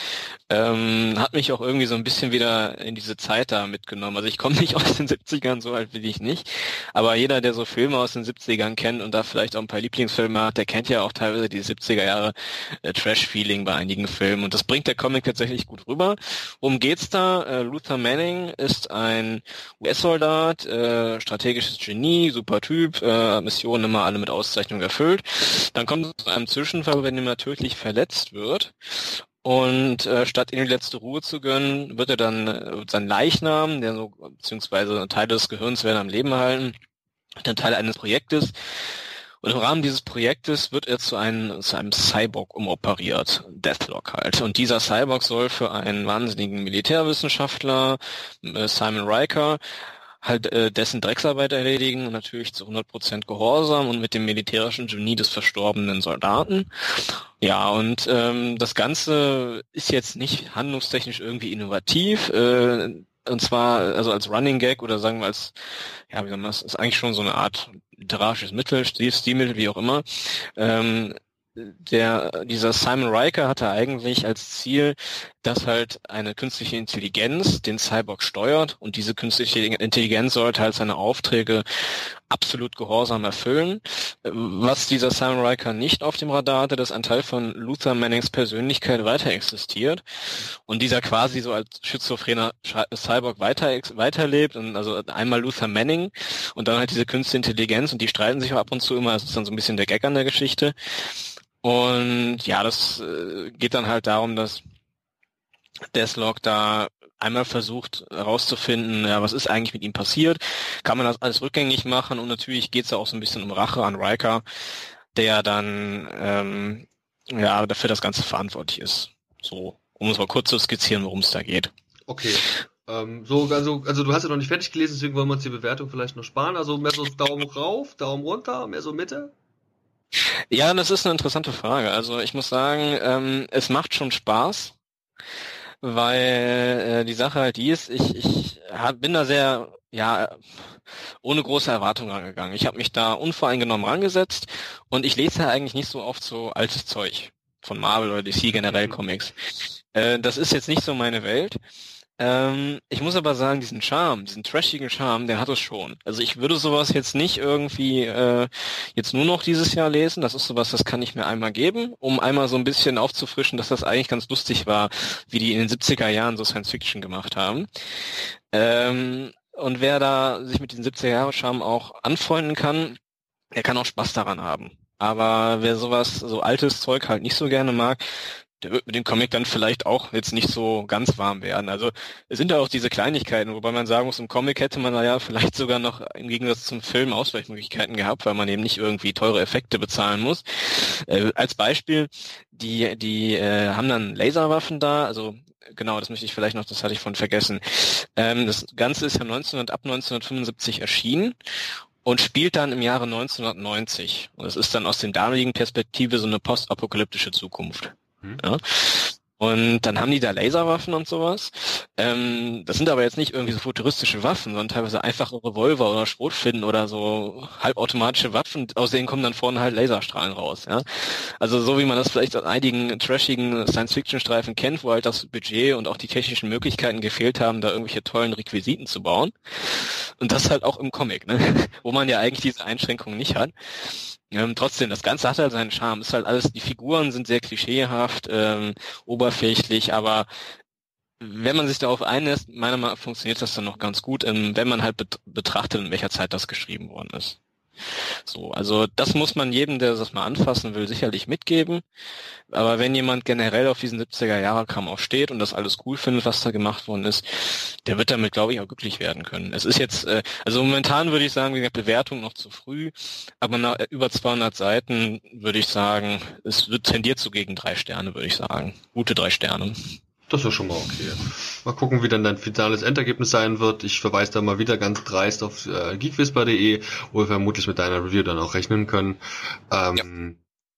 Ähm, hat mich auch irgendwie so ein bisschen wieder in diese Zeit da mitgenommen. Also ich komme [LAUGHS] nicht aus den 70ern, so alt will ich nicht. Aber jeder, der so Filme aus den 70ern kennt und da vielleicht auch ein paar Lieblingsfilme hat, der kennt ja auch teilweise die 70er Jahre äh, Trash-Feeling bei einigen Filmen. Und das bringt der Comic tatsächlich gut rüber. Worum geht's da? Äh, Luther Manning ist ein US-Soldat, äh, strategisches Genie, super Typ, äh, Missionen immer alle mit Auszeichnung erfüllt. Dann kommt es zu einem Zwischenfall, wenn er tödlich verletzt wird. Und äh, statt ihm die letzte Ruhe zu gönnen, wird er dann äh, sein Leichnam, der so, beziehungsweise Teile des Gehirns werden am Leben erhalten, dann Teil eines Projektes. Und im Rahmen dieses Projektes wird er zu einem, zu einem Cyborg umoperiert, Deathlock halt. Und dieser Cyborg soll für einen wahnsinnigen Militärwissenschaftler, äh, Simon Riker, halt äh, dessen Drecksarbeit erledigen natürlich zu 100% Gehorsam und mit dem militärischen Genie des verstorbenen Soldaten. Ja, und ähm, das Ganze ist jetzt nicht handlungstechnisch irgendwie innovativ. Äh, und zwar also als Running Gag oder sagen wir als, ja, wie soll man das, ist eigentlich schon so eine Art literarisches Mittel, Stilmittel, wie auch immer. Ähm, der, dieser Simon Riker hatte eigentlich als Ziel, dass halt eine künstliche Intelligenz den Cyborg steuert und diese künstliche Intelligenz sollte halt seine Aufträge absolut gehorsam erfüllen. Was dieser Simon Riker nicht auf dem Radar hatte, dass ein Teil von Luther Mannings Persönlichkeit weiter existiert und dieser quasi so als schizophrener Cyborg weiter weiterlebt und also einmal Luther Manning und dann halt diese künstliche Intelligenz und die streiten sich auch ab und zu immer, das ist dann so ein bisschen der Gag an der Geschichte. Und ja, das äh, geht dann halt darum, dass Deathlock da einmal versucht herauszufinden, ja, was ist eigentlich mit ihm passiert, kann man das alles rückgängig machen und natürlich geht es auch so ein bisschen um Rache an Riker, der dann ähm, ja dafür das Ganze verantwortlich ist. So, um es mal kurz zu skizzieren, worum es da geht. Okay. Ähm, so, also, also du hast ja noch nicht fertig gelesen, deswegen wollen wir uns die Bewertung vielleicht noch sparen. Also mehr so Daumen rauf, Daumen runter, mehr so Mitte? Ja, das ist eine interessante Frage. Also ich muss sagen, ähm, es macht schon Spaß, weil äh, die Sache halt die ist, ich, ich hab, bin da sehr, ja, ohne große Erwartungen rangegangen. Ich habe mich da unvoreingenommen rangesetzt und ich lese ja eigentlich nicht so oft so altes Zeug von Marvel oder DC generell Comics. Äh, das ist jetzt nicht so meine Welt. Ähm, ich muss aber sagen, diesen Charme, diesen trashigen Charme, den hat es schon. Also ich würde sowas jetzt nicht irgendwie äh, jetzt nur noch dieses Jahr lesen. Das ist sowas, das kann ich mir einmal geben, um einmal so ein bisschen aufzufrischen, dass das eigentlich ganz lustig war, wie die in den 70er Jahren so Science Fiction gemacht haben. Ähm, und wer da sich mit den 70er Jahre Charme auch anfreunden kann, der kann auch Spaß daran haben. Aber wer sowas, so altes Zeug halt nicht so gerne mag, der wird mit dem Comic dann vielleicht auch jetzt nicht so ganz warm werden. Also es sind ja auch diese Kleinigkeiten, wobei man sagen muss, im Comic hätte man ja vielleicht sogar noch im Gegensatz zum Film Ausweichmöglichkeiten gehabt, weil man eben nicht irgendwie teure Effekte bezahlen muss. Äh, als Beispiel, die, die äh, haben dann Laserwaffen da, also genau, das möchte ich vielleicht noch, das hatte ich von vergessen. Ähm, das Ganze ist ja 1900, ab 1975 erschienen und spielt dann im Jahre 1990. Und es ist dann aus dem damaligen Perspektive so eine postapokalyptische Zukunft. Mhm. Ja? Und dann haben die da Laserwaffen und sowas. Ähm, das sind aber jetzt nicht irgendwie so futuristische Waffen, sondern teilweise einfache Revolver oder Schrotflinten oder so halbautomatische Waffen, aus denen kommen dann vorne halt Laserstrahlen raus. Ja? Also so wie man das vielleicht aus einigen trashigen Science-Fiction-Streifen kennt, wo halt das Budget und auch die technischen Möglichkeiten gefehlt haben, da irgendwelche tollen Requisiten zu bauen. Und das halt auch im Comic, ne? [LAUGHS] wo man ja eigentlich diese Einschränkungen nicht hat. Ähm, trotzdem, das Ganze hat halt seinen Charme. Ist halt alles, die Figuren sind sehr klischeehaft, ähm, oberflächlich, aber wenn man sich darauf einlässt, meiner Meinung nach funktioniert das dann noch ganz gut, ähm, wenn man halt bet betrachtet, in welcher Zeit das geschrieben worden ist. So, also das muss man jedem, der das mal anfassen will, sicherlich mitgeben. Aber wenn jemand generell auf diesen 70er Jahre Kram auch steht und das alles cool findet, was da gemacht worden ist, der wird damit, glaube ich, auch glücklich werden können. Es ist jetzt, äh, also momentan würde ich sagen, wie gesagt, Bewertung noch zu früh, aber nach äh, über 200 Seiten würde ich sagen, es wird tendiert zu gegen drei Sterne, würde ich sagen. Gute drei Sterne. Das ist schon mal okay. Mal gucken, wie dann dein finales Endergebnis sein wird. Ich verweise da mal wieder ganz dreist auf äh, geekwhisper.de, wo wir vermutlich mit deiner Review dann auch rechnen können. Ähm, ja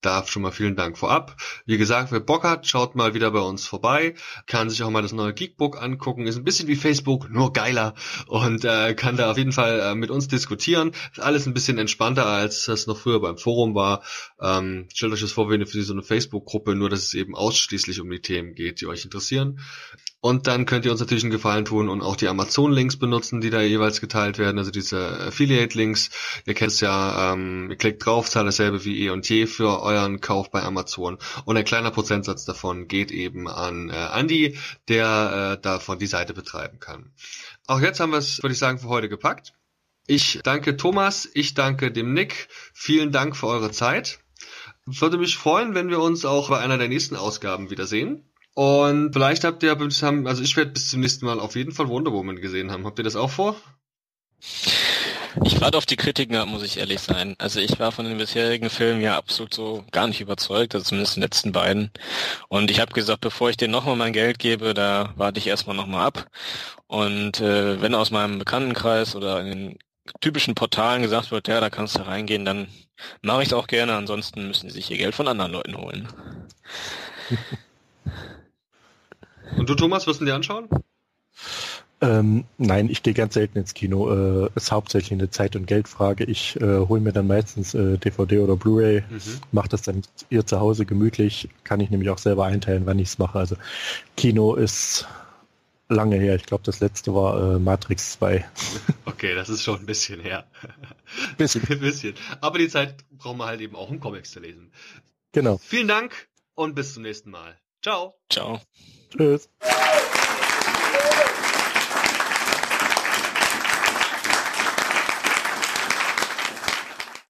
darf schon mal vielen Dank vorab. Wie gesagt, wer Bock hat, schaut mal wieder bei uns vorbei, kann sich auch mal das neue Geekbook angucken, ist ein bisschen wie Facebook, nur geiler und äh, kann da auf jeden Fall äh, mit uns diskutieren. Ist alles ein bisschen entspannter, als das noch früher beim Forum war. Ähm, stellt euch das vor wie eine, für so eine Facebook-Gruppe, nur dass es eben ausschließlich um die Themen geht, die euch interessieren. Und dann könnt ihr uns natürlich einen Gefallen tun und auch die Amazon-Links benutzen, die da jeweils geteilt werden, also diese Affiliate-Links. Ihr kennt es ja, ähm, ihr klickt drauf, zahlt dasselbe wie eh und je für euren Kauf bei Amazon. Und ein kleiner Prozentsatz davon geht eben an äh, Andy, der äh, davon die Seite betreiben kann. Auch jetzt haben wir es, würde ich sagen, für heute gepackt. Ich danke Thomas, ich danke dem Nick. Vielen Dank für eure Zeit. würde mich freuen, wenn wir uns auch bei einer der nächsten Ausgaben wiedersehen. Und vielleicht habt ihr, also ich werde bis zum nächsten Mal auf jeden Fall Wonder Woman gesehen haben. Habt ihr das auch vor? Ich warte auf die Kritiken ab, muss ich ehrlich sein. Also ich war von den bisherigen Filmen ja absolut so gar nicht überzeugt, also zumindest den letzten beiden. Und ich habe gesagt, bevor ich denen nochmal mein Geld gebe, da warte ich erstmal nochmal ab. Und äh, wenn aus meinem Bekanntenkreis oder in den typischen Portalen gesagt wird, ja, da kannst du reingehen, dann mache ich es auch gerne. Ansonsten müssen sie sich ihr Geld von anderen Leuten holen. [LAUGHS] Und du, Thomas, wirst du dir anschauen? Ähm, nein, ich gehe ganz selten ins Kino. Äh, ist hauptsächlich eine Zeit- und Geldfrage. Ich äh, hole mir dann meistens äh, DVD oder Blu-ray, mhm. mache das dann hier zu Hause gemütlich. Kann ich nämlich auch selber einteilen, wann ich es mache. Also Kino ist lange her. Ich glaube, das letzte war äh, Matrix 2. [LAUGHS] Okay, das ist schon ein bisschen her. [LAUGHS] Bisschen. ein [LAUGHS] bisschen. Aber die Zeit brauchen wir halt eben auch, um Comics zu lesen. Genau. Vielen Dank und bis zum nächsten Mal. Ciao. Ciao. Tschüss.